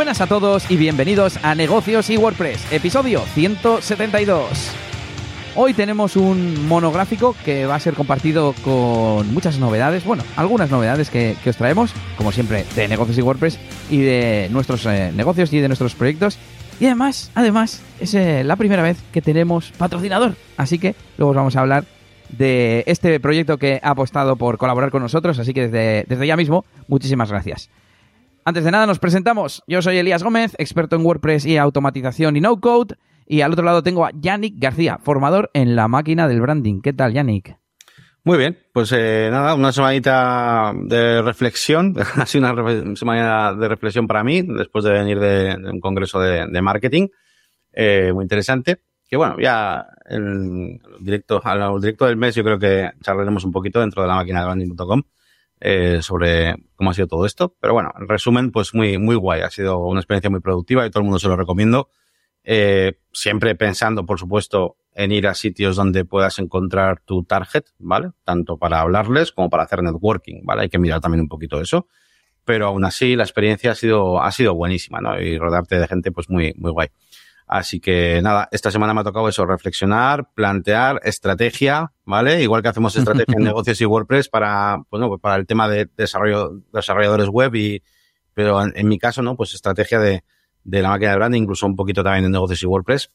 Buenas a todos y bienvenidos a Negocios y WordPress, episodio 172. Hoy tenemos un monográfico que va a ser compartido con muchas novedades, bueno, algunas novedades que, os traemos, como siempre, de Negocios y WordPress y de nuestros eh, negocios y de nuestros proyectos. Y además, además, es eh, la primera vez que tenemos patrocinador, así que luego os vamos a hablar de este proyecto que ha apostado por colaborar con nosotros, así que desde, desde ya mismo, muchísimas gracias. Antes de nada nos presentamos. Yo soy Elías Gómez, experto en WordPress y automatización y no-code. Y al otro lado tengo a Yannick García, formador en la máquina del branding. ¿Qué tal, Yannick? Muy bien, pues eh, nada, una semanita de reflexión, ha sido una semana de reflexión para mí, después de venir de, un congreso de, marketing, eh, muy interesante, que bueno, ya el directo, al directo del mes yo creo que charlaremos un poquito dentro de la máquina de branding.com eh, sobre cómo ha sido todo esto. Pero bueno, en resumen, pues muy, muy guay. Ha sido una experiencia muy productiva y todo el mundo se lo recomiendo. Eh, siempre pensando, por supuesto, en ir a sitios donde puedas encontrar tu target, ¿vale? Tanto para hablarles como para hacer networking, ¿vale? Hay que mirar también un poquito eso. Pero aún así, la experiencia ha sido, ha sido buenísima, ¿no? Y rodearte de gente, pues muy, muy guay. Así que nada, esta semana me ha tocado eso, reflexionar, plantear estrategia, ¿vale? Igual que hacemos estrategia en negocios y WordPress para, bueno, pues para el tema de desarrollo, desarrolladores web y, pero en, mi caso, ¿no? Pues estrategia de, de la máquina de branding, incluso un poquito también en negocios y WordPress.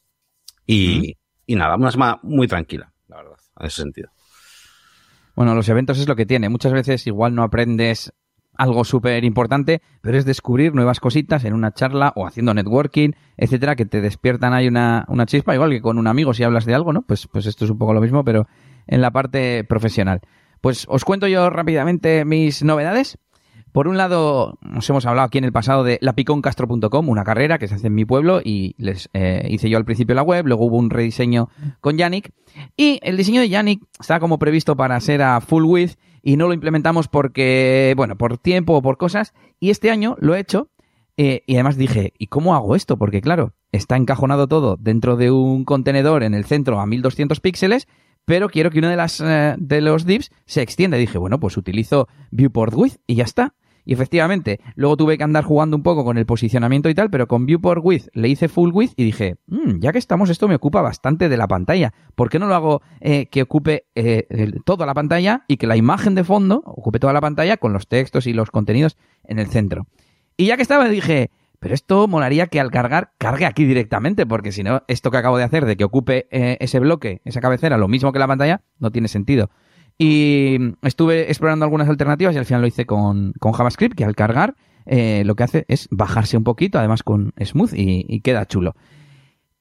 Y, y nada, una semana muy tranquila, la verdad, en ese sentido. Bueno, los eventos es lo que tiene. Muchas veces igual no aprendes algo súper importante, pero es descubrir nuevas cositas en una charla o haciendo networking, etcétera, que te despiertan ahí una, una chispa, igual que con un amigo si hablas de algo, ¿no? Pues, pues esto es un poco lo mismo, pero en la parte profesional. Pues os cuento yo rápidamente mis novedades. Por un lado, nos hemos hablado aquí en el pasado de lapiconcastro.com, una carrera que se hace en mi pueblo y les eh, hice yo al principio la web, luego hubo un rediseño con Yannick y el diseño de Yannick está como previsto para ser a full width y no lo implementamos porque, bueno, por tiempo o por cosas. Y este año lo he hecho eh, y además dije, ¿y cómo hago esto? Porque claro, está encajonado todo dentro de un contenedor en el centro a 1200 píxeles, pero quiero que uno de, las, eh, de los divs se extienda. Dije, bueno, pues utilizo Viewport With y ya está. Y efectivamente, luego tuve que andar jugando un poco con el posicionamiento y tal, pero con Viewport Width le hice Full Width y dije, mm, ya que estamos, esto me ocupa bastante de la pantalla. ¿Por qué no lo hago eh, que ocupe eh, toda la pantalla y que la imagen de fondo ocupe toda la pantalla con los textos y los contenidos en el centro? Y ya que estaba, dije, pero esto molaría que al cargar cargue aquí directamente, porque si no, esto que acabo de hacer de que ocupe eh, ese bloque, esa cabecera, lo mismo que la pantalla, no tiene sentido. Y estuve explorando algunas alternativas y al final lo hice con, JavaScript, que al cargar eh, lo que hace es bajarse un poquito, además con Smooth, y, queda chulo.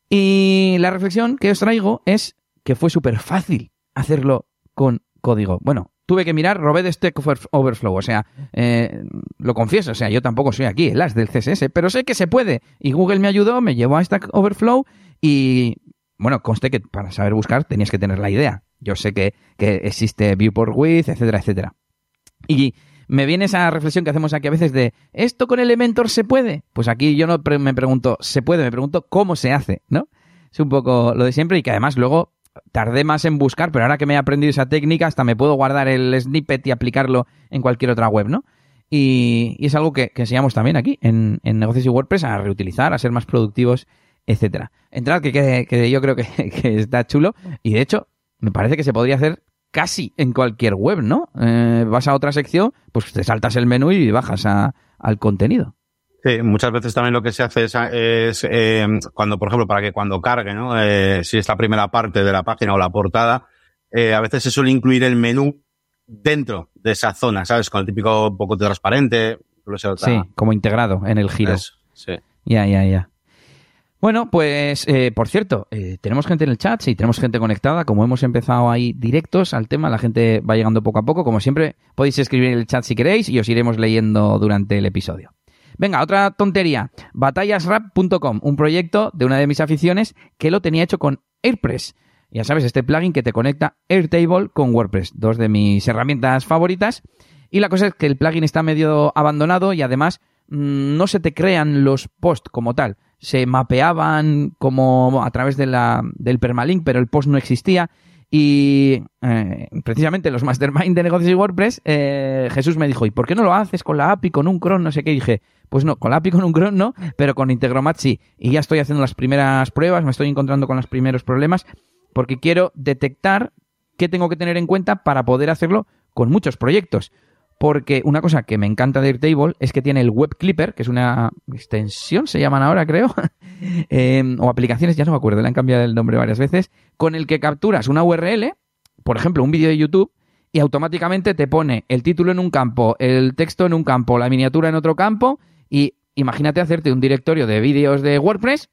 Y la reflexión que os traigo es que fue súper fácil hacerlo con código. Bueno, tuve que mirar, robé de Stack Overflow, o sea, eh, lo confieso, o sea, yo tampoco soy aquí el as del CSS, pero sé que se puede. Y Google me ayudó, me llevó a Stack Overflow y, bueno, conste que para saber buscar tenías que tener la idea. Yo sé que, existe Viewport With, etcétera, etcétera. Y me viene esa reflexión que hacemos aquí a veces de ¿esto con Elementor se puede? Pues aquí yo no me pregunto ¿se puede? Me pregunto ¿cómo se hace? ¿No? Es un poco lo de siempre y que además luego tardé más en buscar, pero ahora que me he aprendido esa técnica hasta me puedo guardar el snippet y aplicarlo en cualquier otra web, ¿no? Y, es algo que, enseñamos también aquí en, Negocios y WordPress a reutilizar, a ser más productivos, etcétera. Entrad que, que, yo creo que, que está chulo y de hecho me parece que se podría hacer casi en cualquier web, ¿no? Eh, vas a otra sección, pues te saltas el menú y bajas al contenido. Sí, muchas veces también lo que se hace es, eh, cuando, por ejemplo, para que cuando cargue, ¿no? Eh, si es la primera parte de la página o la portada, a veces se suele incluir el menú dentro de esa zona, ¿sabes? Con el típico poco transparente. Sí, como integrado en el giro. sí. Ya, ya, ya. Bueno, pues eh, por cierto, eh, tenemos gente en el chat, sí, tenemos gente conectada, como hemos empezado ahí directos al tema, la gente va llegando poco a poco, como siempre podéis escribir en el chat si queréis y os iremos leyendo durante el episodio. Venga, otra tontería, batallasrap.com, un proyecto de una de mis aficiones que lo tenía hecho con AirPress. Ya sabes, este plugin que te conecta Airtable con WordPress, dos de mis herramientas favoritas. Y la cosa es que el plugin está medio abandonado y además no se te crean los posts como tal se mapeaban como a través del permalink, pero el post no existía. Y eh, precisamente los mastermind de negocios y WordPress, eh, Jesús me dijo, ¿y por qué no lo haces con la API, con un cron, no sé qué? Y dije, pues no, con la API, con un cron no, pero con Integromat sí. Y ya estoy haciendo las primeras pruebas, me estoy encontrando con los primeros problemas, porque quiero detectar qué tengo que tener en cuenta para poder hacerlo con muchos proyectos. Porque una cosa que me encanta de Airtable es que tiene el Web Clipper, que es una extensión, se llaman ahora, creo, eh, o aplicaciones, ya no me acuerdo, le han cambiado el nombre varias veces, con el que capturas una URL, por ejemplo, un vídeo de YouTube, y automáticamente te pone el título en un campo, el texto en un campo, la miniatura en otro campo, y imagínate hacerte un directorio de vídeos de WordPress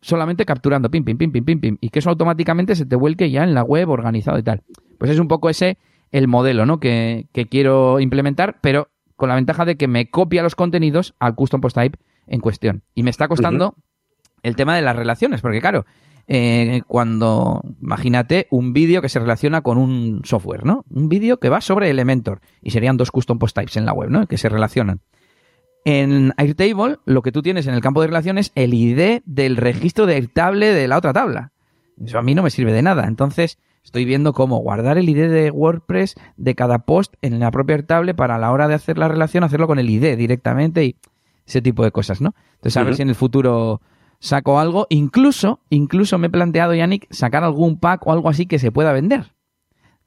solamente capturando pim, pim, pim, pim, pim, pim, y que eso automáticamente se te vuelque ya en la web organizado y tal. Pues es un poco ese el modelo ¿no? que, quiero implementar, pero con la ventaja de que me copia los contenidos al custom post type en cuestión. Y me está costando el tema de las relaciones, porque claro, eh, cuando, imagínate, un vídeo que se relaciona con un software, ¿no? Un vídeo que va sobre Elementor y serían dos custom post types en la web, ¿no? Que se relacionan. En Airtable, lo que tú tienes en el campo de relaciones es el ID del registro de Airtable de la otra tabla. Eso a mí no me sirve de nada. Entonces, Estoy viendo cómo guardar el ID de WordPress de cada post en la propia Airtable para a la hora de hacer la relación hacerlo con el ID directamente y ese tipo de cosas, ¿no? Entonces a ver si en el futuro saco algo. Incluso, incluso me he planteado, Yannick, sacar algún pack o algo así que se pueda vender.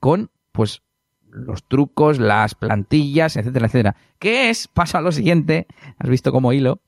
Con, pues, los trucos, las plantillas, etcétera, etcétera. ¿Qué es? Pasa a lo siguiente. Has visto como hilo.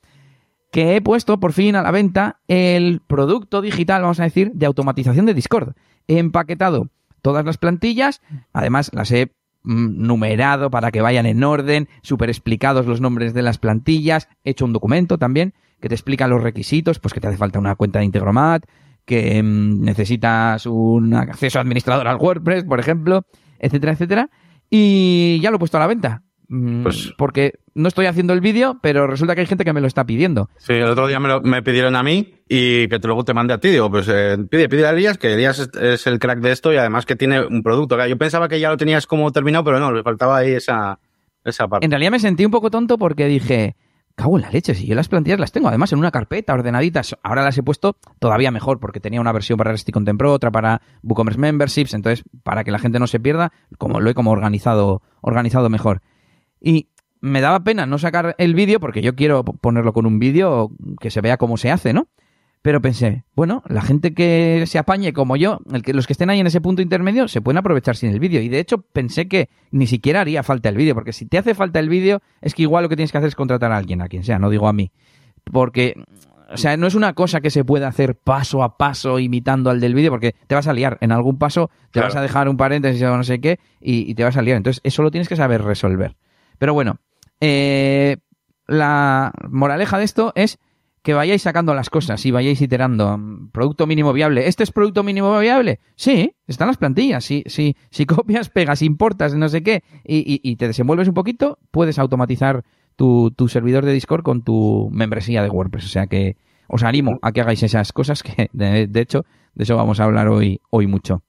Que he puesto por fin a la venta el producto digital, vamos a decir, de automatización de Discord he empaquetado todas las plantillas, además las he mm, numerado para que vayan en orden, super explicados los nombres de las plantillas, he hecho un documento también que te explica los requisitos, pues que te hace falta una cuenta de Integromat, que mm, necesitas un acceso administrador al WordPress, por ejemplo, etcétera, etcétera, y ya lo he puesto a la venta. Mm, pues, porque no estoy haciendo el vídeo, pero resulta que hay gente que me lo está pidiendo. Sí, el otro día me, lo, me pidieron a mí y que luego te mande a ti. Digo, pues eh, pide, pide a Elías, que Elías es, el crack de esto y además que tiene un producto. Yo pensaba que ya lo tenías como terminado, pero no, le faltaba ahí esa, esa parte. En realidad me sentí un poco tonto porque dije, cago en la leche, si yo las plantillas las tengo además en una carpeta ordenaditas, ahora las he puesto todavía mejor porque tenía una versión para Resty Content Pro, otra para WooCommerce Memberships, entonces para que la gente no se pierda, como lo he como organizado, organizado mejor. Y me daba pena no sacar el vídeo porque yo quiero ponerlo con un vídeo que se vea cómo se hace, ¿no? Pero pensé, bueno, la gente que se apañe como yo, el que, los que estén ahí en ese punto intermedio, se pueden aprovechar sin el vídeo. Y de hecho pensé que ni siquiera haría falta el vídeo, porque si te hace falta el vídeo, es que igual lo que tienes que hacer es contratar a alguien, a quien sea, no digo a mí. Porque, o sea, no es una cosa que se pueda hacer paso a paso imitando al del vídeo, porque te vas a liar. En algún paso te vas a dejar un paréntesis o no sé qué y, y te vas a liar. Entonces, eso lo tienes que saber resolver. Pero bueno, eh, la moraleja de esto es que vayáis sacando las cosas y vayáis iterando. Producto mínimo viable. ¿Este es producto mínimo viable? Sí, están las plantillas. Si, si, si copias, pegas, importas, no sé qué, y, te desenvuelves un poquito, puedes automatizar tu, servidor de Discord con tu membresía de WordPress. O sea que os animo a que hagáis esas cosas que, de, hecho, de eso vamos a hablar hoy, hoy mucho.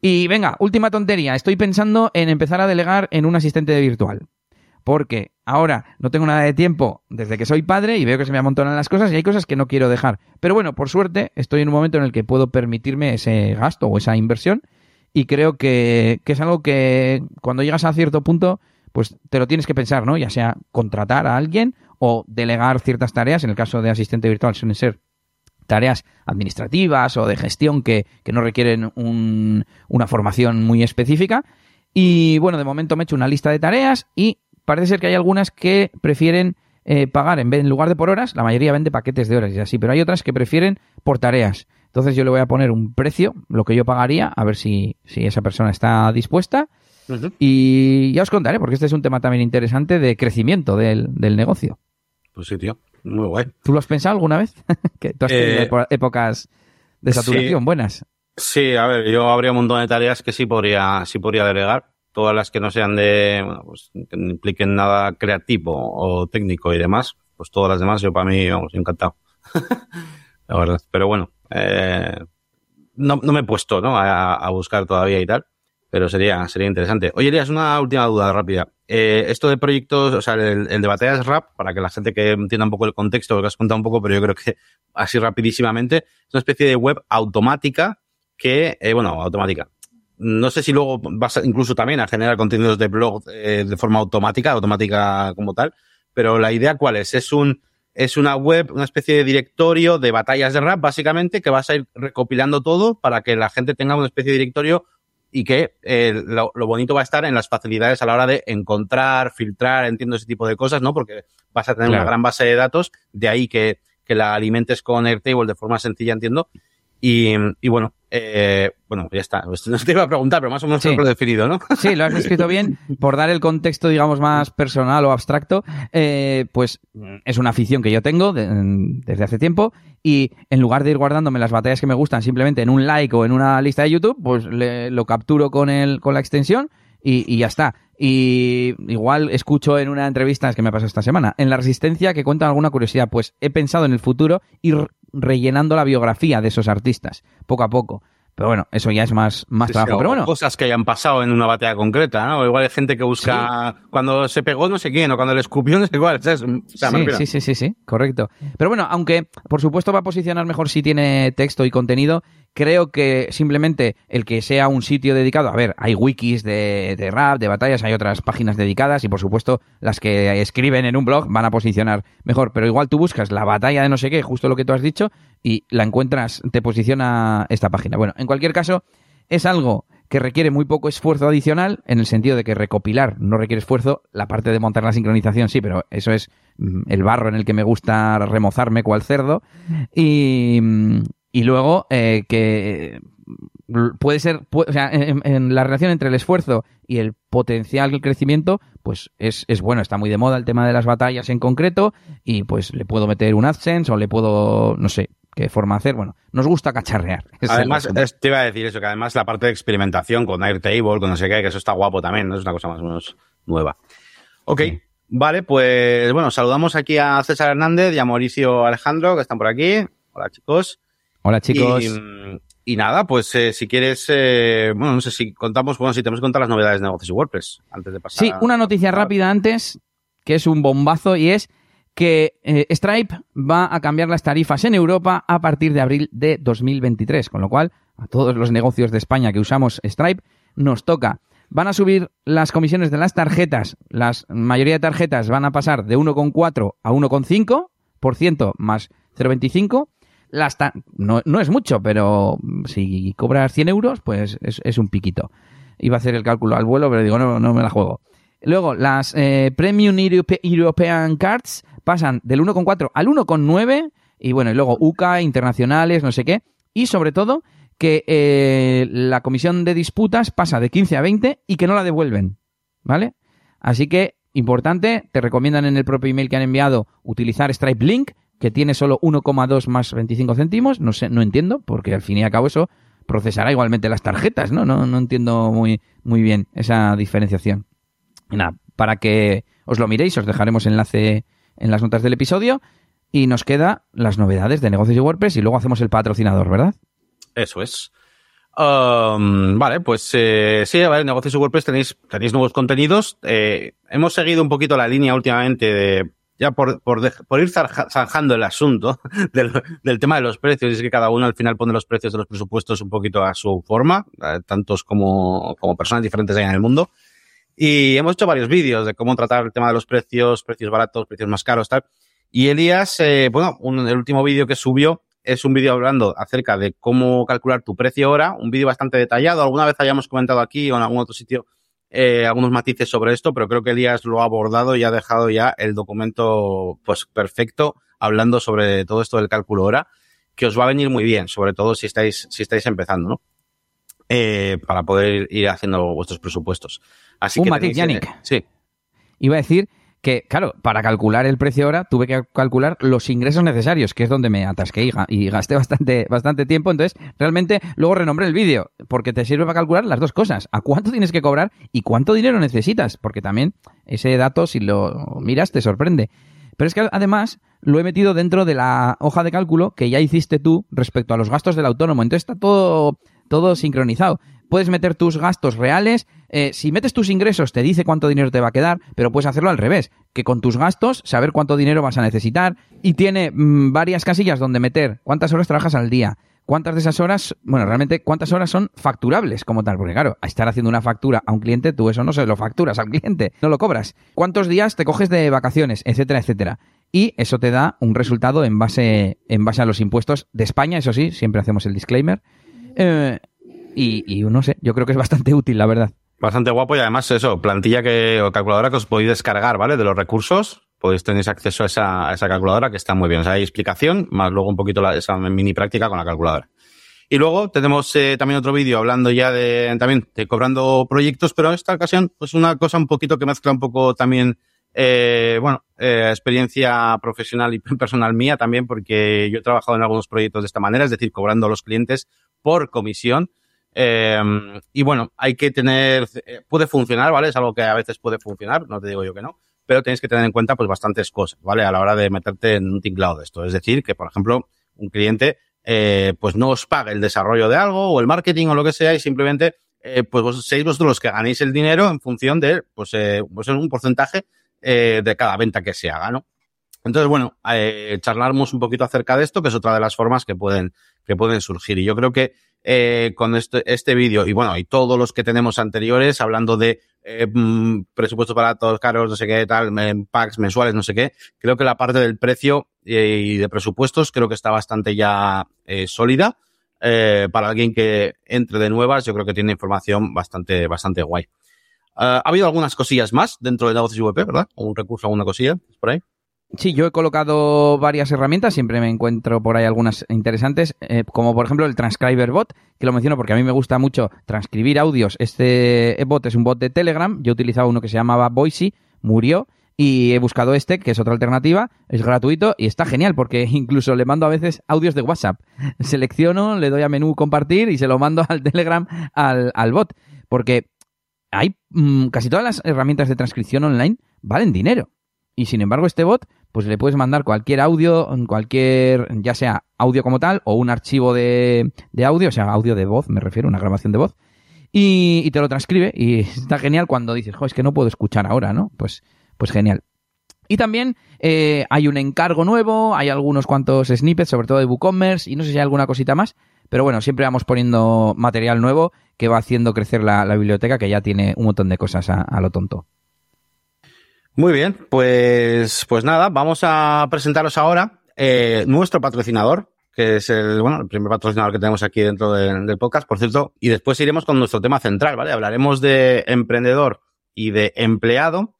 Y venga, última tontería. Estoy pensando en empezar a delegar en un asistente virtual porque ahora no tengo nada de tiempo desde que soy padre y veo que se me amontonan las cosas y hay cosas que no quiero dejar. Pero bueno, por suerte estoy en un momento en el que puedo permitirme ese gasto o esa inversión y creo que, es algo que cuando llegas a cierto punto pues te lo tienes que pensar, ¿no? Ya sea contratar a alguien o delegar ciertas tareas, en el caso de asistente virtual suelen ser tareas administrativas o de gestión que, no requieren una formación muy específica. Y bueno, de momento me he hecho una lista de tareas y parece ser que hay algunas que prefieren eh, pagar en, vez, en lugar de por horas, la mayoría vende paquetes de horas y así, pero hay otras que prefieren por tareas. Entonces yo le voy a poner un precio, lo que yo pagaría, a ver si, si esa persona está dispuesta. Y ya os contaré, porque este es un tema también interesante de crecimiento del, negocio. Pues sí, tío. Muy guay. ¿Tú lo has pensado alguna vez? que tú has tenido eh, épocas de saturación buenas. Sí, a ver, yo habría un montón de tareas que sí podría, sí podría delegar todas las que no sean de, bueno, pues que no impliquen nada creativo o técnico y demás, pues todas las demás yo para mí, vamos, encantado. la verdad. Pero bueno, eh, no, no me he puesto, ¿no? A, buscar todavía y tal, pero sería, sería interesante. Oye, Elías, una última duda rápida. Eh, esto de proyectos, o sea, el, el de batallas rap, para que la gente que entienda un poco el contexto, lo que has contado un poco, pero yo creo que así rapidísimamente, es una especie de web automática que, eh, bueno, automática, no sé si luego vas incluso también a generar contenidos de blog eh, de forma automática, automática como tal, pero la idea cuál es? Es un, es una web, una especie de directorio de batallas de rap, básicamente, que vas a ir recopilando todo para que la gente tenga una especie de directorio y que eh, lo, bonito va a estar en las facilidades a la hora de encontrar, filtrar, entiendo ese tipo de cosas, ¿no? Porque vas a tener una gran base de datos, de ahí que, que la alimentes con Airtable de forma sencilla, entiendo. Y, y bueno, eh, bueno, ya está. No te iba a preguntar, pero más o menos lo he definido, ¿no? Sí, lo has escrito bien. Por dar el contexto, digamos, más personal o abstracto, eh, pues es una afición que yo tengo desde hace tiempo y en lugar de ir guardándome las batallas que me gustan simplemente en un like o en una lista de YouTube, pues lo capturo con, el, con la extensión y, ya está. Y igual escucho en una entrevista, es que me pasado esta semana, en La Resistencia que cuentan alguna curiosidad. Pues he pensado en el futuro ir rellenando la biografía de esos artistas, poco a poco. Pero bueno, eso ya es más, más trabajo. pero bueno. Cosas que hayan pasado en una batalla concreta, ¿no? O igual hay gente que busca cuando se pegó no sé quién, o cuando le escupió no sé cuál. sí, sí, sí, sí, correcto. Pero bueno, aunque por supuesto va a posicionar mejor si tiene texto y contenido, creo que simplemente el que sea un sitio dedicado, a ver, hay wikis de, de, rap, de batallas, hay otras páginas dedicadas y por supuesto las que escriben en un blog van a posicionar mejor, pero igual tú buscas la batalla de no sé qué, justo lo que tú has dicho, y la encuentras, te posiciona esta página. Bueno, en cualquier caso, es algo que requiere muy poco esfuerzo adicional, en el sentido de que recopilar no requiere esfuerzo, la parte de montar la sincronización sí, pero eso es mm, el barro en el que me gusta remozarme cual cerdo. Y, mm, y luego eh, que puede ser, o sea, en, la relación entre el esfuerzo y el potencial crecimiento, pues es, es, bueno, está muy de moda el tema de las batallas en concreto y pues le puedo meter un AdSense o le puedo, no sé, qué forma hacer. Bueno, nos gusta cacharrear. Además, te iba a decir eso, que además la parte de experimentación con Airtable, con no sé qué, que eso está guapo también, ¿no? es una cosa más o menos nueva. Ok. Vale, pues bueno, saludamos aquí a César Hernández y a Mauricio Alejandro, que están por aquí. Hola chicos. Hola chicos. Y, nada, pues eh, si quieres, eh, bueno, no sé si contamos, bueno, si tenemos que contar las novedades de negocios y WordPress antes de pasar. Sí, una noticia rápida antes, que es un bombazo y es que eh, Stripe va a cambiar las tarifas en Europa a partir de abril de 2023, con lo cual a todos los negocios de España que usamos Stripe nos toca. Van a subir las comisiones de las tarjetas, la mayoría de tarjetas van a pasar de 1,4 a 1,5% más 0,25 no, no, es mucho, pero si cobras 100 euros, pues es, un piquito. Iba a hacer el cálculo al vuelo, pero digo, no, no me la juego. Luego, las eh, Premium European Cards pasan del 1,4 al 1,9 y bueno, y luego UCA, internacionales, no sé qué. Y sobre todo, que eh, la comisión de disputas pasa de 15 a 20 y que no la devuelven. ¿Vale? Así que, importante, te recomiendan en el propio email que han enviado utilizar Stripe Link que tiene solo 1,2 más 25 céntimos, no sé, no entiendo, porque al fin y al cabo eso procesará igualmente las tarjetas, ¿no? No, no entiendo muy, muy bien esa diferenciación. nada, para que os lo miréis, os dejaremos enlace en las notas del episodio y nos queda las novedades de negocios de WordPress y luego hacemos el patrocinador, ¿verdad? Eso es. Um, vale, pues eh, sí, a negocios de WordPress tenéis, tenéis nuevos contenidos. Eh, hemos seguido un poquito la línea últimamente de ya por, por, ir zanjando el asunto del, del, tema de los precios, y es que cada uno al final pone los precios de los presupuestos un poquito a su forma, eh, tantos como, como personas diferentes hay en el mundo. Y hemos hecho varios vídeos de cómo tratar el tema de los precios, precios baratos, precios más caros, tal. Y Elías, eh, bueno, un, el último vídeo que subió es un vídeo hablando acerca de cómo calcular tu precio hora, un vídeo bastante detallado. Alguna vez hayamos comentado aquí o en algún otro sitio eh, algunos matices sobre esto, pero creo que Elías lo ha abordado y ha dejado ya el documento pues perfecto hablando sobre todo esto del cálculo hora, que os va a venir muy bien, sobre todo si estáis, si estáis empezando, ¿no? Eh, para poder ir haciendo vuestros presupuestos. Así Un que matiz, Yannick. sí. Iba a decir que, claro, para calcular el precio ahora tuve que calcular los ingresos necesarios, que es donde me atasqué y, gasté bastante, bastante tiempo. Entonces, realmente, luego renombré el vídeo, porque te sirve para calcular las dos cosas. A cuánto tienes que cobrar y cuánto dinero necesitas, porque también ese dato, si lo miras, te sorprende. Pero es que además lo he metido dentro de la hoja de cálculo que ya hiciste tú respecto a los gastos del autónomo. Entonces está todo, todo sincronizado puedes meter tus gastos reales. Eh, si metes tus ingresos, te dice cuánto dinero te va a quedar, pero puedes hacerlo al revés, que con tus gastos saber cuánto dinero vas a necesitar. Y tiene mm, varias casillas donde meter cuántas horas trabajas al día, cuántas de esas horas, bueno, realmente cuántas horas son facturables como tal, porque claro, a estar haciendo una factura a un cliente, tú eso no se lo facturas al cliente, no lo cobras. ¿Cuántos días te coges de vacaciones, etcétera, etcétera? Y eso te da un resultado en base, en base a los impuestos de España, eso sí, siempre hacemos el disclaimer. Eh, y, no sé, yo creo que es bastante útil, la verdad. Bastante guapo y además eso, plantilla que, o calculadora que os podéis descargar, ¿vale? De los recursos, podéis tener acceso a esa, calculadora que está muy bien. O sea, hay explicación, más luego un poquito esa mini práctica con la calculadora. Y luego tenemos eh, también otro vídeo hablando ya de, también, cobrando proyectos, pero en esta ocasión, pues una cosa un poquito que mezcla un poco también, eh, bueno, experiencia profesional y personal mía también, porque yo he trabajado en algunos proyectos de esta manera, es decir, cobrando a los clientes por comisión. Eh, y bueno, hay que tener, eh, puede funcionar, ¿vale? Es algo que a veces puede funcionar, no te digo yo que no, pero tenéis que tener en cuenta pues bastantes cosas, ¿vale? A la hora de meterte en un tinglado de esto. Es decir, que por ejemplo, un cliente eh, pues no os pague el desarrollo de algo o el marketing o lo que sea y simplemente pues vos, seis vosotros los que ganéis el dinero en función de pues, pues un porcentaje de cada venta que se haga, ¿no? Entonces, bueno, charlamos un poquito acerca de esto, que es otra de las formas que pueden, que pueden surgir. Y yo creo que eh, con este, este vídeo y bueno, y todos los que tenemos anteriores, hablando de eh, mm, presupuestos baratos, caros, no sé qué, tal, packs mensuales, no sé qué, creo que la parte del precio eh, y de presupuestos creo que está bastante ya eh, sólida. Eh, para alguien que entre de nuevas, yo creo que tiene información bastante, bastante guay. Uh, ha habido algunas cosillas más dentro de negocios VP, ¿verdad? Un recurso, alguna cosilla por ahí. Sí, yo he colocado varias herramientas, siempre me encuentro por ahí algunas interesantes, eh, como por ejemplo el Transcriber Bot, que lo menciono porque a mí me gusta mucho transcribir audios. Este bot es un bot de Telegram, yo utilizaba uno que se llamaba Voicey, murió, y he buscado este, que es otra alternativa, es gratuito y está genial porque incluso le mando a veces audios de WhatsApp. Selecciono, le doy a menú compartir y se lo mando al Telegram al, al bot. Porque hay mmm, casi todas las herramientas de transcripción online valen dinero. Y sin embargo, este bot, pues le puedes mandar cualquier audio, cualquier, ya sea audio como tal, o un archivo de, de audio, o sea, audio de voz, me refiero, una grabación de voz, y, te lo transcribe. Y está genial cuando dices, jo, es que no puedo escuchar ahora, ¿no? Pues, pues genial. Y también eh, hay un encargo nuevo, hay algunos cuantos snippets, sobre todo de WooCommerce, y no sé si hay alguna cosita más, pero bueno, siempre vamos poniendo material nuevo que va haciendo crecer la, biblioteca, que ya tiene un montón de cosas a lo tonto. Muy bien, pues, pues nada, vamos a presentaros ahora eh, nuestro patrocinador, que es el, bueno, el primer patrocinador que tenemos aquí dentro de, del podcast, por cierto, y después iremos con nuestro tema central, ¿vale? Hablaremos de emprendedor y de empleado,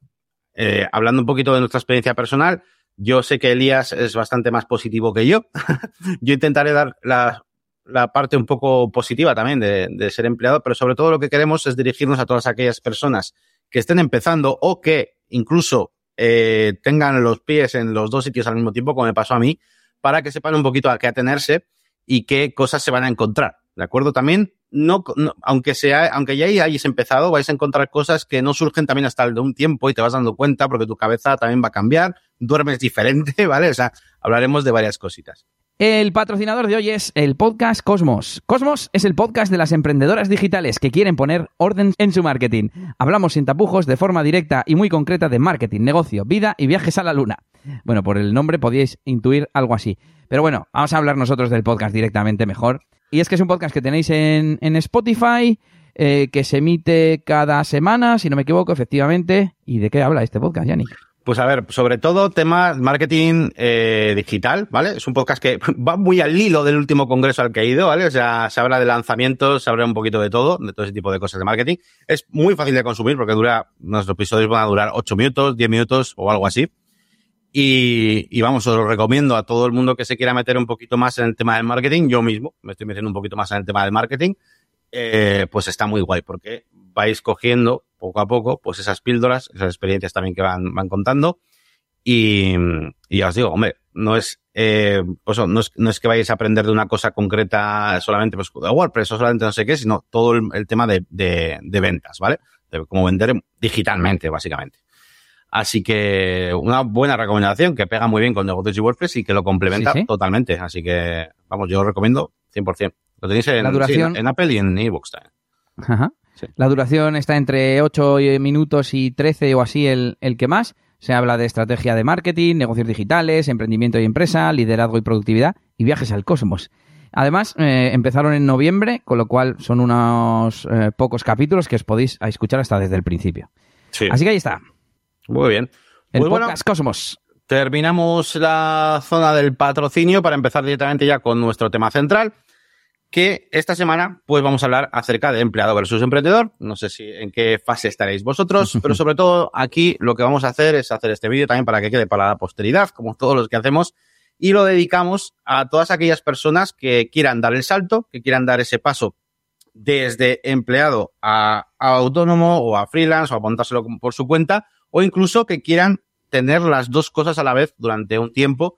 eh, hablando un poquito de nuestra experiencia personal. Yo sé que Elías es bastante más positivo que yo. yo intentaré dar la, la parte un poco positiva también de, de ser empleado, pero sobre todo lo que queremos es dirigirnos a todas aquellas personas que estén empezando o que incluso eh, tengan los pies en los dos sitios al mismo tiempo, como me pasó a mí, para que sepan un poquito a qué atenerse y qué cosas se van a encontrar. ¿De acuerdo? También, no, aunque sea, aunque ya hayáis empezado, vais a encontrar cosas que no surgen también hasta el de un tiempo y te vas dando cuenta porque tu cabeza también va a cambiar, duermes diferente, ¿vale? O sea, hablaremos de varias cositas. El patrocinador de hoy es el podcast Cosmos. Cosmos es el podcast de las emprendedoras digitales que quieren poner orden en su marketing. Hablamos sin tapujos, de forma directa y muy concreta de marketing, negocio, vida y viajes a la luna. Bueno, por el nombre podíais intuir algo así. Pero bueno, vamos a hablar nosotros del podcast directamente mejor. Y es que es un podcast que tenéis en, en Spotify, eh, que se emite cada semana, si no me equivoco, efectivamente. ¿Y de qué habla este podcast, Yannick? Pues a ver, sobre todo temas marketing eh, digital, ¿vale? Es un podcast que va muy al hilo del último congreso al que he ido, ¿vale? O sea, se habla de lanzamientos, se habla un poquito de todo, de todo ese tipo de cosas de marketing. Es muy fácil de consumir porque dura, nuestros episodios van a durar 8 minutos, 10 minutos o algo así. Y, vamos, os lo recomiendo a todo el mundo que se quiera meter un poquito más en el tema del marketing. Yo mismo me estoy metiendo un poquito más en el tema del marketing. Eh, pues está muy guay porque vais cogiendo poco a poco, pues esas píldoras, esas experiencias también que van, van contando. Y, y ya os digo, hombre, no es, eh, pues no es, no es que vayáis a aprender de una cosa concreta solamente, pues de WordPress o solamente no sé qué, sino todo el, el tema de, de, de, ventas, ¿vale? De cómo vender digitalmente, básicamente. Así que una buena recomendación que pega muy bien con negocios y WordPress y que lo complementa sí, sí. totalmente. Así que, vamos, yo lo recomiendo 100%. Lo tenéis en, duración... sí, en Apple y en iVoox también. Ajá. Sí. La duración está entre 8 minutos y 13 o así el, el que más. Se habla de estrategia de marketing, negocios digitales, emprendimiento y empresa, liderazgo y productividad y viajes al cosmos. Además, eh, empezaron en noviembre, con lo cual son unos eh, pocos capítulos que os podéis escuchar hasta desde el principio. Sí. Así que ahí está. Muy bien. El Pues bueno, podcast Cosmos. terminamos la zona del patrocinio para empezar directamente ya con nuestro tema central, que esta semana pues vamos a hablar acerca de empleado versus emprendedor. No sé si en qué fase estaréis vosotros, pero sobre todo aquí lo que vamos a hacer es hacer este vídeo también para que quede para la posteridad, como todos los que hacemos, y lo dedicamos a todas aquellas personas que quieran dar el salto, que quieran dar ese paso desde empleado a, a autónomo o a freelance o a montárselo por su cuenta, o incluso que quieran tener las dos cosas a la vez durante un tiempo,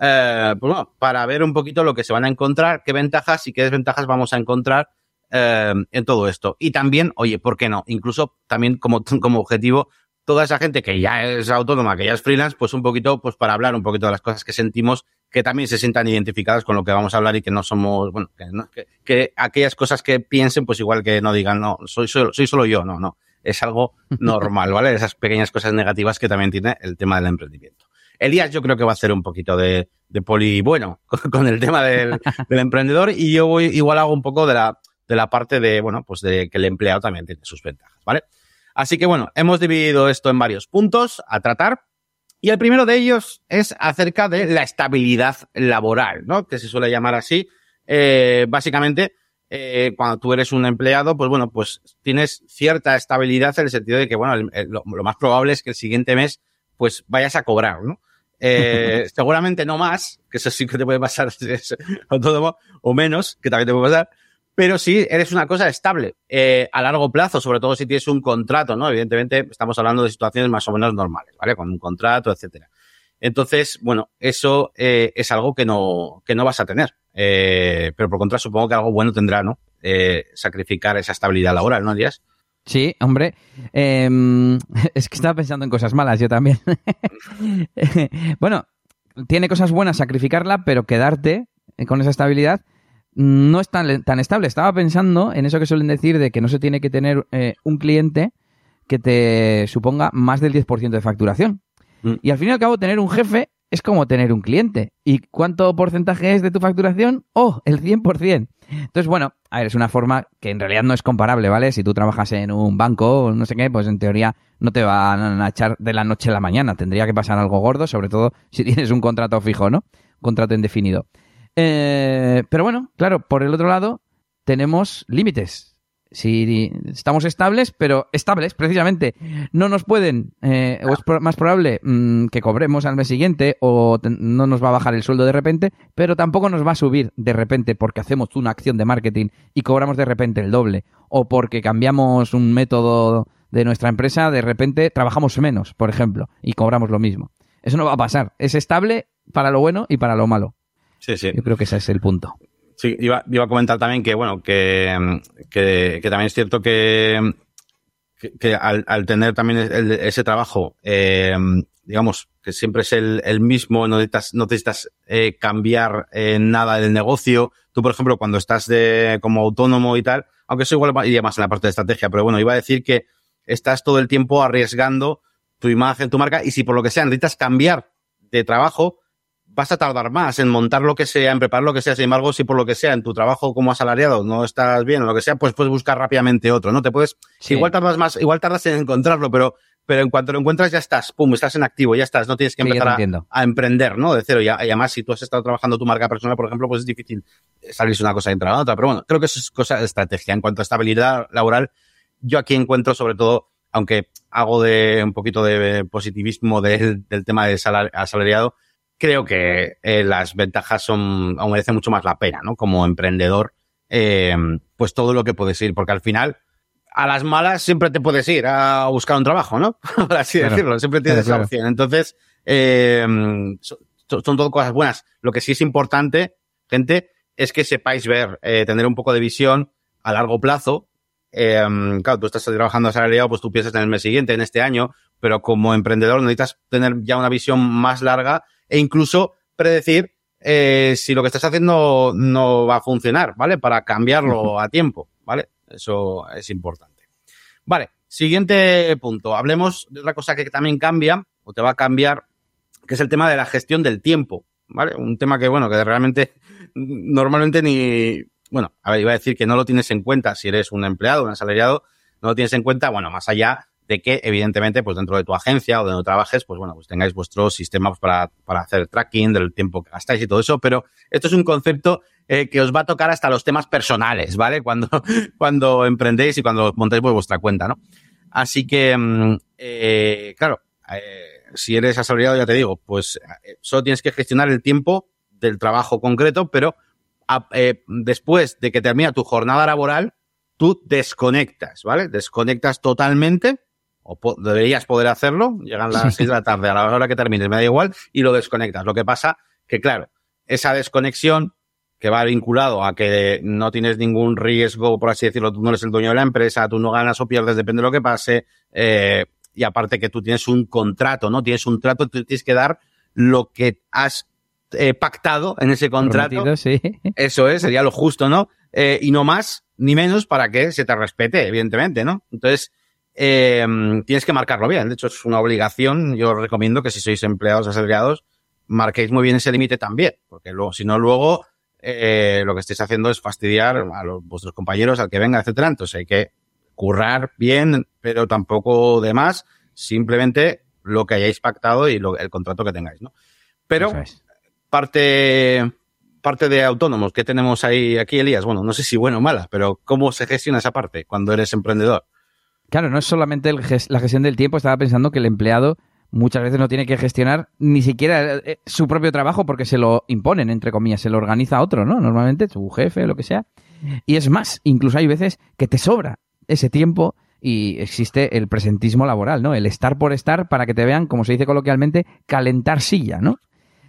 eh, pues bueno, para ver un poquito lo que se van a encontrar, qué ventajas y qué desventajas vamos a encontrar eh, en todo esto. Y también, oye, ¿por qué no? Incluso también como, como objetivo, toda esa gente que ya es autónoma, que ya es freelance, pues un poquito, pues para hablar un poquito de las cosas que sentimos, que también se sientan identificadas con lo que vamos a hablar y que no somos, bueno, que, no- que- que aquellas cosas que piensen, pues igual que no digan, no, soy solo, soy solo yo, no, no. Es algo normal, ¿vale? Esas pequeñas cosas negativas que también tiene el tema del emprendimiento. Elías yo creo que va a hacer un poquito de, de poli bueno con, el tema del, del emprendedor y yo voy, igual hago un poco de la, de la parte de, bueno, pues de que el empleado también tiene sus ventajas, ¿vale? Así que bueno, hemos dividido esto en varios puntos a tratar. Y el primero de ellos es acerca de la estabilidad laboral, ¿no? Que se suele llamar así. Eh, básicamente, eh, cuando tú eres un empleado, pues bueno, pues tienes cierta estabilidad en el sentido de que, bueno, lo más probable es que el siguiente mes, pues vayas a cobrar, ¿no? Eh, seguramente no más, que eso sí que te puede pasar autónomo, o menos, que también te puede pasar, pero sí eres una cosa estable eh, a largo plazo, sobre todo si tienes un contrato, ¿no? Evidentemente estamos hablando de situaciones más o menos normales, ¿vale? Con un contrato, etcétera. Entonces, bueno, eso eh, es algo que no, que no vas a tener. Eh, pero por contra, supongo que algo bueno tendrá, ¿no? Eh, sacrificar esa estabilidad laboral, ¿no, Díaz? Sí, hombre. Em, es que estaba pensando en cosas malas yo también. bueno, tiene cosas buenas sacrificarla, pero quedarte eh, con esa estabilidad no es tan, tan estable. Estaba pensando en eso que suelen decir de que no se tiene que tener eh, un cliente que te suponga más del 10% de facturación. Mm. Y al fin y al cabo, tener un jefe es como tener un cliente. ¿Y cuánto porcentaje es de tu facturación? Oh, el 100%. Entonces, bueno, a ver, es una forma que en realidad no es comparable, ¿vale? Si tú trabajas en un banco o no sé qué, pues en teoría no te van a echar de la noche a la mañana. Tendría que pasar algo gordo, sobre todo si tienes un contrato fijo, ¿no? Contrato indefinido. Eh, pero bueno, claro, por el otro lado, tenemos límites. Si estamos estables, pero estables, precisamente, no nos pueden, eh, o es pro- más probable mm, que cobremos al mes siguiente, o no nos va a bajar el sueldo de repente, pero tampoco nos va a subir de repente porque hacemos una acción de marketing y cobramos de repente el doble, o porque cambiamos un método de nuestra empresa, de repente trabajamos menos, por ejemplo, y cobramos lo mismo. Eso no va a pasar. Es estable para lo bueno y para lo malo. Sí, sí. Yo creo que ese es el punto. Sí, iba, iba a comentar también que, bueno, que, que, también es cierto que, que, al, tener también ese trabajo, eh, digamos, que siempre es el, el mismo, no necesitas, eh, cambiar eh, nada del negocio. Tú, por ejemplo, cuando estás de, como autónomo y tal, aunque eso igual iría más en la parte de estrategia, pero bueno, iba a decir que estás todo el tiempo arriesgando tu imagen, tu marca, y si por lo que sea necesitas cambiar de trabajo, vas a tardar más en montar lo que sea, en preparar lo que sea. Sin embargo, si por lo que sea en tu trabajo como asalariado no estás bien o lo que sea, pues puedes buscar rápidamente otro, ¿no? Te puedes, Sí. igual tardas más, igual tardas en encontrarlo, pero, pero en cuanto lo encuentras ya estás, pum, estás en activo, ya estás, no tienes que Sí, empezar a, a emprender, ¿no? De cero. Y, además, si tú has estado trabajando tu marca personal, por ejemplo, pues es difícil salirse una cosa y entrar a la otra. Pero bueno, creo que eso es cosa de estrategia. En cuanto a estabilidad laboral, yo aquí encuentro sobre todo, aunque hago de un poquito de positivismo del, del tema de salar- asalariado, creo que eh, las ventajas son, aún merecen mucho más la pena, ¿no? Como emprendedor, eh, pues todo lo que puedes ir, porque al final, a las malas siempre te puedes ir a buscar un trabajo, ¿no? Por así Claro. decirlo, siempre tienes Claro, esa opción. Entonces, eh, so- so- son todo cosas buenas. Lo que sí es importante, gente, es que sepáis ver, tener un poco de visión a largo plazo. Claro, tú estás trabajando asalariado, pues tú piensas en el mes siguiente, en este año, pero como emprendedor necesitas tener ya una visión más larga e incluso predecir eh, si lo que estás haciendo no va a funcionar, ¿vale? Para cambiarlo a tiempo, ¿vale? Eso es importante. Vale, siguiente punto. Hablemos de otra cosa que también cambia, o te va a cambiar, que es el tema de la gestión del tiempo, ¿vale? Un tema que, bueno, que realmente normalmente ni, bueno, a ver, iba a decir que no lo tienes en cuenta si eres un empleado, un asalariado, no lo tienes en cuenta, bueno, más allá de que, evidentemente, pues dentro de tu agencia o de donde trabajes, pues bueno, pues tengáis vuestros sistemas para, para hacer tracking del tiempo que gastáis y todo eso, pero esto es un concepto eh, que os va a tocar hasta los temas personales, ¿vale? Cuando, cuando emprendéis y cuando montáis por vuestra cuenta, ¿no? Así que, mm, eh, claro, eh, si eres asalariado, ya te digo, pues eh, solo tienes que gestionar el tiempo del trabajo concreto, pero después de que termina tu jornada laboral, tú desconectas, ¿vale? Desconectas totalmente, o po deberías poder hacerlo, llegan las 6 de la tarde, a la hora que termines, me da igual, y lo desconectas. Lo que pasa que, claro, esa desconexión que va vinculado a que no tienes ningún riesgo, por así decirlo, tú no eres el dueño de la empresa, tú no ganas o pierdes, depende de lo que pase, eh, y aparte que tú tienes un contrato, ¿no? Tienes un trato, tú tienes que dar lo que has eh, pactado en ese contrato. Sí. Eso es, sería lo justo, ¿no? Eh, y no más ni menos para que se te respete, evidentemente, ¿no? Entonces, eh, tienes que marcarlo bien. De hecho, es una obligación. Yo os recomiendo que si sois empleados asalariados, marquéis muy bien ese límite también, porque luego, si no, luego eh, lo que estáis haciendo es fastidiar a los, vuestros compañeros, al que venga, etcétera. Entonces hay que currar bien, pero tampoco de más, simplemente lo que hayáis pactado y lo, el contrato que tengáis, ¿no? Pero es. parte, parte de autónomos, ¿qué tenemos ahí aquí, Elías? Bueno, no sé si bueno o mala, pero ¿cómo se gestiona esa parte cuando eres emprendedor? Claro, no es solamente la gestión del tiempo, estaba pensando que el empleado muchas veces no tiene que gestionar ni siquiera eh, su propio trabajo porque se lo imponen, entre comillas, se lo organiza otro, ¿no? Normalmente, su jefe, lo que sea. Y es más, incluso hay veces que te sobra ese tiempo y existe el presentismo laboral, ¿no? El estar por estar para que te vean, como se dice coloquialmente, calentar silla, ¿no?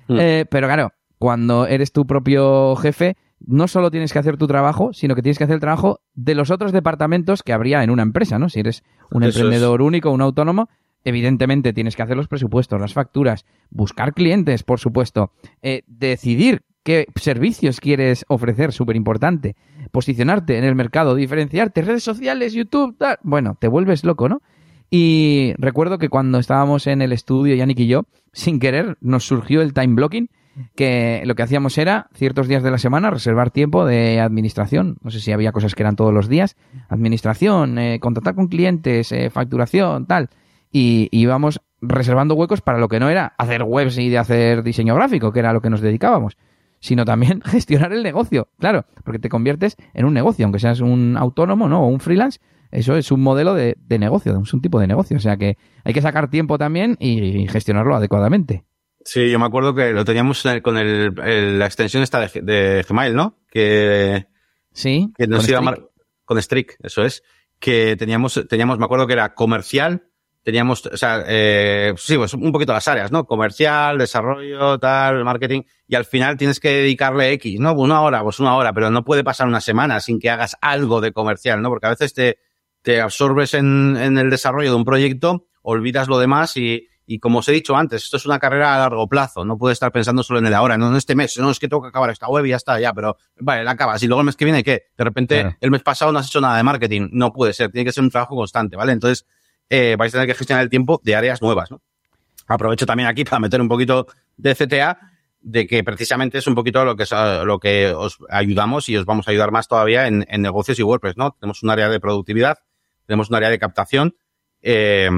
Mm. Eh, pero claro, cuando eres tu propio jefe, no solo tienes que hacer tu trabajo, sino que tienes que hacer el trabajo de los otros departamentos que habría en una empresa, ¿no? Si eres un Eso emprendedor único, un autónomo, evidentemente tienes que hacer los presupuestos, las facturas, buscar clientes, por supuesto, eh, decidir qué servicios quieres ofrecer, súper importante, posicionarte en el mercado, diferenciarte, redes sociales, YouTube, tal. Bueno, te vuelves loco, ¿no? Y recuerdo que cuando estábamos en el estudio, Yannick y yo, sin querer, nos surgió el time blocking, que lo que hacíamos era ciertos días de la semana reservar tiempo de administración. No sé si había cosas que eran todos los días. Administración, eh, contactar con clientes, eh, facturación, tal. Y íbamos reservando huecos para lo que no era hacer webs y de hacer diseño gráfico, que era lo que nos dedicábamos, sino también gestionar el negocio. Claro, porque te conviertes en un negocio, aunque seas un autónomo, ¿no? O un freelance, eso es un modelo de, de negocio, es un tipo de negocio. O sea que hay que sacar tiempo también y gestionarlo adecuadamente. Sí, yo me acuerdo que lo teníamos con el, el- la extensión esta de, de Gmail, ¿no? Que, Sí. que nos con iba mar- con Strict, eso es. Que teníamos, teníamos, me acuerdo que era comercial, teníamos, o sea, eh, sí, pues un poquito las áreas, ¿no? Comercial, desarrollo, tal, marketing, y al final tienes que dedicarle X, ¿no? Una hora, pues una hora, pero no puede pasar una semana sin que hagas algo de comercial, ¿no? Porque a veces te, te absorbes en, en el desarrollo de un proyecto, olvidas lo demás y, y como os he dicho antes, esto es una carrera a largo plazo, no puedes estar pensando solo en el ahora, no en este mes, no es que tengo que acabar esta web y ya está, ya, pero vale, la acabas y luego el mes que viene, ¿qué? De repente Claro. el mes pasado no has hecho nada de marketing, no puede ser, tiene que ser un trabajo constante, ¿vale? Entonces, eh, vais a tener que gestionar el tiempo de áreas nuevas, ¿no? Aprovecho también aquí para meter un poquito de CTA, de que precisamente es un poquito lo que, es, eh, lo que os ayudamos y os vamos a ayudar más todavía en, en negocios y WordPress, ¿no? Tenemos un área de productividad, tenemos un área de captación, eh,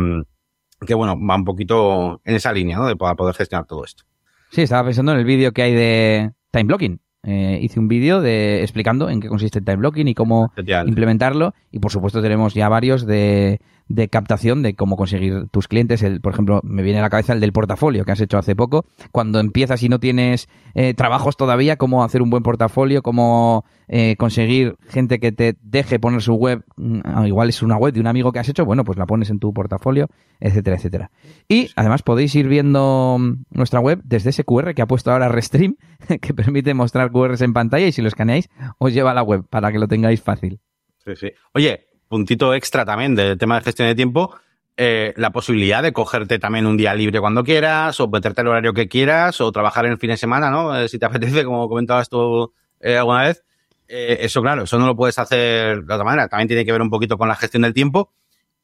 que bueno, va un poquito en esa línea, ¿no? De para poder gestionar todo esto. Sí, estaba pensando en el vídeo que hay de time blocking. Eh, hice un vídeo de explicando en qué consiste el time blocking y cómo implementarlo. Y por supuesto tenemos ya varios de, de captación de cómo conseguir tus clientes. El, por ejemplo, me viene a la cabeza el del portafolio que has hecho hace poco. Cuando empiezas y no tienes eh, trabajos todavía, cómo hacer un buen portafolio, cómo eh, conseguir gente que te deje poner su web. mm, ah, Igual es una web de un amigo que has hecho, bueno, pues la pones en tu portafolio, etcétera, etcétera. Y además podéis ir viendo mm, nuestra web desde ese QR que ha puesto ahora Restream, que permite mostrar QRs en pantalla y si lo escaneáis os lleva a la web para que lo tengáis fácil. Sí, sí. Oye, puntito extra también del tema de gestión de tiempo, eh, la posibilidad de cogerte también un día libre cuando quieras, o meterte el horario que quieras, o trabajar en el fin de semana, ¿no? Eh, si te apetece, como comentabas tú eh, alguna vez. Eso, claro, eso no lo puedes hacer de otra manera. También tiene que ver un poquito con la gestión del tiempo.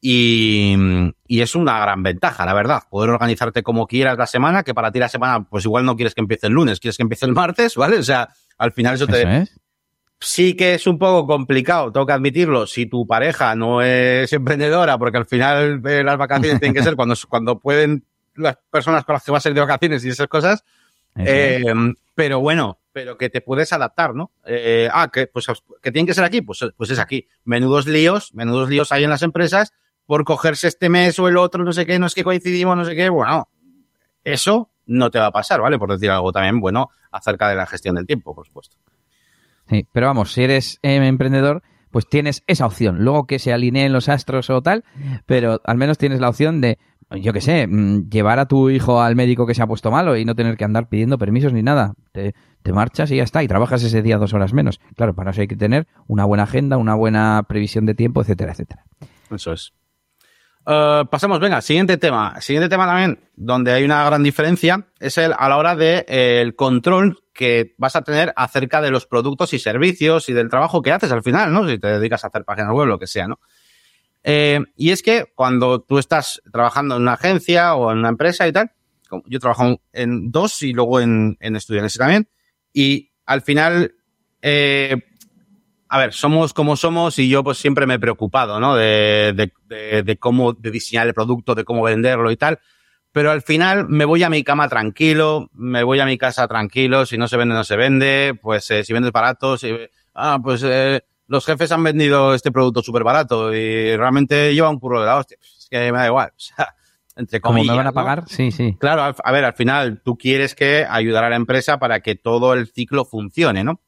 Y, y, es una gran ventaja, la verdad. Poder organizarte como quieras la semana, que para ti la semana, pues igual no quieres que empiece el lunes, quieres que empiece el martes, ¿vale? O sea, al final eso te... Sí que es un poco complicado, tengo que admitirlo, si tu pareja no es emprendedora, porque al final eh, las vacaciones tienen que ser cuando, cuando pueden las personas con las que vas a ir de vacaciones y esas cosas. Eh, pero bueno, pero que te puedes adaptar, ¿no? Eh, ah, que, pues, que tienen que ser aquí, pues, pues es aquí. Menudos líos, menudos líos hay en las empresas por cogerse este mes o el otro, no sé qué, no es que coincidimos, no sé qué. Bueno, eso no te va a pasar, ¿vale? Por decir algo también bueno acerca de la gestión del tiempo, por supuesto. Sí, pero vamos, si eres eh, emprendedor, pues tienes esa opción. Luego que se alineen los astros o tal, pero al menos tienes la opción de, yo qué sé, mm, llevar a tu hijo al médico que se ha puesto malo y no tener que andar pidiendo permisos ni nada. Te, te marchas y ya está, y trabajas ese día dos horas menos. Claro, para eso hay que tener una buena agenda, una buena previsión de tiempo, etcétera, etcétera. Eso es. Uh, pasamos, venga, siguiente tema. Siguiente tema también, donde hay una gran diferencia, es el a la hora de eh, el control que vas a tener acerca de los productos y servicios y del trabajo que haces al final, ¿no? Si te dedicas a hacer páginas web, lo que sea, ¿no? Eh, y es que cuando tú estás trabajando en una agencia o en una empresa y tal, yo trabajo en dos y luego en, en estudiantes también, y al final, eh, a ver, somos como somos y yo pues siempre me he preocupado, ¿no? De, de, de, cómo de diseñar el producto, de cómo venderlo y tal. Pero al final me voy a mi cama tranquilo, me voy a mi casa tranquilo, si no se vende, no se vende, pues eh, si vendes barato, si, ah, pues eh, los jefes han vendido este producto súper barato y realmente lleva un curro de la hostia. Es que me da igual. O sea, entre comillas. ¿Cómo me van a pagar? Sí, sí. Claro, a, ver, al final tú quieres que ayudar a la empresa para que todo el ciclo funcione, ¿no?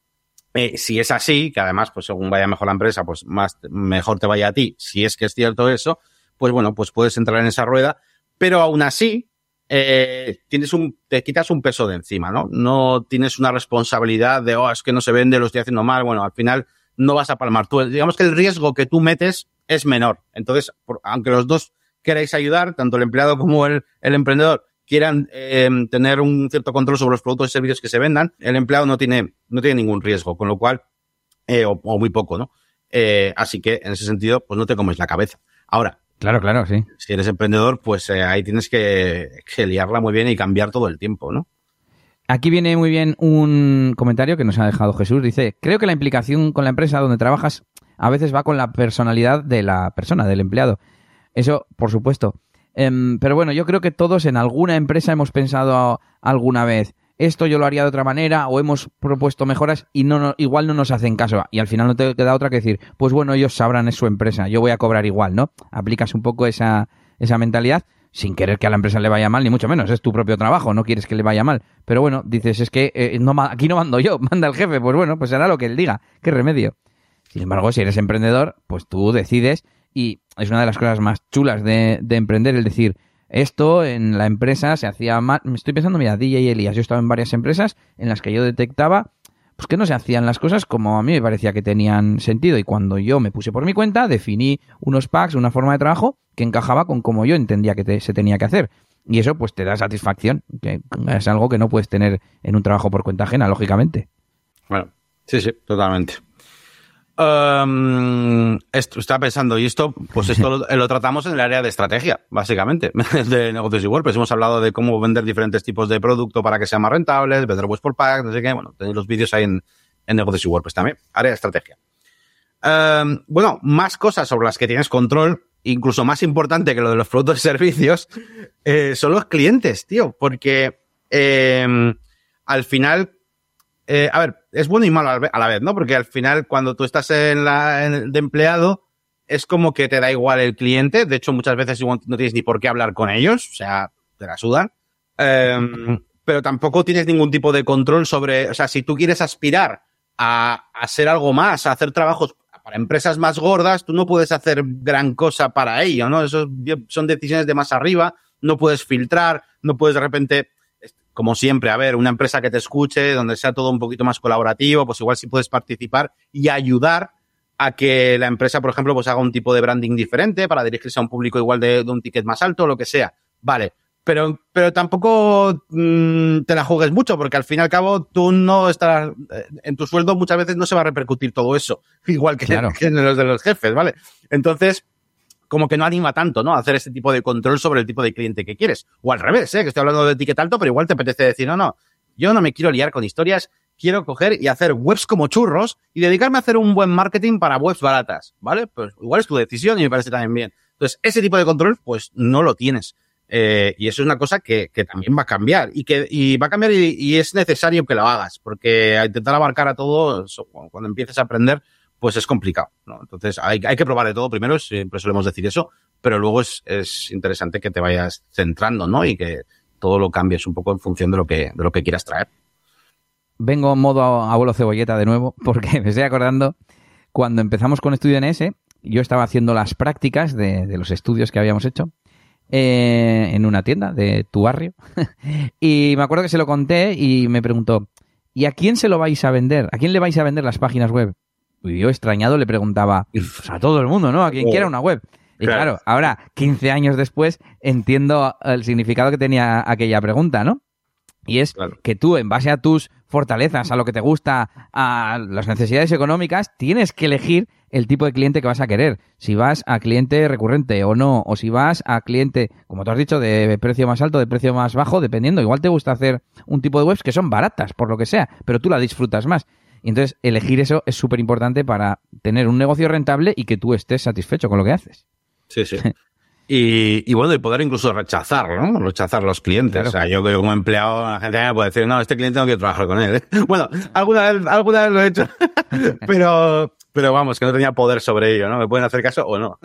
Eh, si es así, que además, pues según vaya mejor la empresa, pues más mejor te vaya a ti, si es que es cierto eso, pues bueno, pues puedes entrar en esa rueda, pero aún así, eh, tienes un, te quitas un peso de encima, ¿no? No tienes una responsabilidad de, oh, es que no se vende, lo estoy haciendo mal. Bueno, al final no vas a palmar. Tú, digamos que el riesgo que tú metes es menor. Entonces, aunque los dos queréis ayudar, tanto el empleado como el, el emprendedor quieran eh, tener un cierto control sobre los productos y servicios que se vendan, el empleado no tiene, no tiene ningún riesgo, con lo cual, eh, o, muy poco, ¿no? Eh, así que en ese sentido, pues no te comes la cabeza. Ahora. Claro, claro, sí. Si eres emprendedor, pues eh, ahí tienes que, que liarla muy bien y cambiar todo el tiempo, ¿no? Aquí viene muy bien un comentario que nos ha dejado Jesús. Dice, creo que la implicación con la empresa donde trabajas a veces va con la personalidad de la persona, del empleado. Eso, por supuesto. Em, pero bueno, yo creo que todos en alguna empresa hemos pensado alguna vez, esto yo lo haría de otra manera, o hemos propuesto mejoras y no, igual no nos hacen caso. Y al final no te queda otra que decir, pues bueno, ellos sabrán, es su empresa, yo voy a cobrar igual, ¿no? Aplicas un poco esa, esa mentalidad sin querer que a la empresa le vaya mal, ni mucho menos, es tu propio trabajo, no quieres que le vaya mal. Pero bueno, dices, es que eh, no, aquí no mando yo, manda el jefe, pues bueno, pues hará lo que él diga, qué remedio. Sin embargo, si eres emprendedor, pues tú decides y es una de las cosas más chulas de, de emprender, el decir, esto en la empresa se hacía mal. Me estoy pensando, mira, DJ y Elías, yo estaba en varias empresas en las que yo detectaba pues que no se hacían las cosas como a mí me parecía que tenían sentido. Y cuando yo me puse por mi cuenta, definí unos packs, una forma de trabajo que encajaba con como yo entendía que se tenía que hacer. Y eso pues te da satisfacción, que es algo que no puedes tener en un trabajo por cuenta ajena, lógicamente. Bueno, sí, sí, totalmente. Um, esto, estaba pensando, y esto, pues esto lo, tratamos en el área de estrategia, básicamente, de negocios y WordPress. Hemos hablado de cómo vender diferentes tipos de producto para que sean más rentables, vender webs por pack, no sé qué. Bueno, tenéis los vídeos ahí en, en negocios y WordPress también. Área de estrategia. Um, bueno, más cosas sobre las que tienes control, incluso más importante que lo de los productos y servicios, eh, son los clientes, tío, porque eh, al final eh, a ver, es bueno y malo a la vez, ¿no? Porque al final, cuando tú estás en la de empleado, es como que te da igual el cliente. De hecho, muchas veces no tienes ni por qué hablar con ellos, o sea, te la sudan. Em, pero tampoco tienes ningún tipo de control sobre, o sea, si tú quieres aspirar a, a hacer algo más, a hacer trabajos para empresas más gordas, tú no puedes hacer gran cosa para ello, ¿no? Eso son decisiones de más arriba, no puedes filtrar, no puedes de repente como siempre, a ver, una empresa que te escuche, donde sea todo un poquito más colaborativo, pues igual sí puedes participar y ayudar a que la empresa, por ejemplo, pues haga un tipo de branding diferente para dirigirse a un público igual de, un ticket más alto, lo que sea. Vale. Pero, pero tampoco mm, te la juegues mucho, porque al fin y al cabo tú no estás, eh, en tu sueldo muchas veces no se va a repercutir todo eso, igual que, que en los de los jefes, ¿vale? Entonces, como que no anima tanto, ¿no? hacer este tipo de control sobre el tipo de cliente que quieres. O al revés, ¿eh? Que estoy hablando de ticket alto, pero igual te apetece decir, no, no, yo no me quiero liar con historias, quiero coger y hacer webs como churros y dedicarme a hacer un buen marketing para webs baratas, ¿vale? Pues igual es tu decisión y me parece también bien. Entonces, ese tipo de control, pues no lo tienes. Eh, y eso es una cosa que, que, también va a cambiar y que y va a cambiar y, y, es necesario que lo hagas porque intentar abarcar a todo, cuando empieces a aprender, pues es complicado, ¿no? Entonces hay, que probar de todo primero, siempre solemos decir eso, pero luego es, es interesante que te vayas centrando, ¿no? Y que todo lo cambies un poco en función de lo que, de lo que quieras traer. Vengo en modo abuelo cebolleta de nuevo, porque me estoy acordando cuando empezamos con Estudio NS, yo estaba haciendo las prácticas de, de los estudios que habíamos hecho eh, en una tienda de tu barrio. y me acuerdo que se lo conté y me preguntó, ¿y a quién se lo vais a vender? ¿A quién le vais a vender las páginas web? Y yo extrañado le preguntaba, pues a todo el mundo, ¿no? A quien quiera una web. Y claro. claro, ahora, 15 años después, entiendo el significado que tenía aquella pregunta, ¿no? Y es claro. que tú, en base a tus fortalezas, a lo que te gusta, a las necesidades económicas, tienes que elegir el tipo de cliente que vas a querer. Si vas a cliente recurrente o no, o si vas a cliente, como tú has dicho, de precio más alto, de precio más bajo, dependiendo. Igual te gusta hacer un tipo de webs que son baratas, por lo que sea, pero tú la disfrutas más. Y entonces elegir eso es súper importante para tener un negocio rentable y que tú estés satisfecho con lo que haces. Sí, sí. Y, y, bueno, y poder incluso rechazar, ¿no? Rechazar los clientes. Claro. O sea, yo como empleado, la gente me puede decir, no, este cliente no quiero trabajar con él. ¿eh? Bueno, alguna vez, alguna vez lo he hecho, pero, pero vamos, que no tenía poder sobre ello, ¿no? Me pueden hacer caso o no.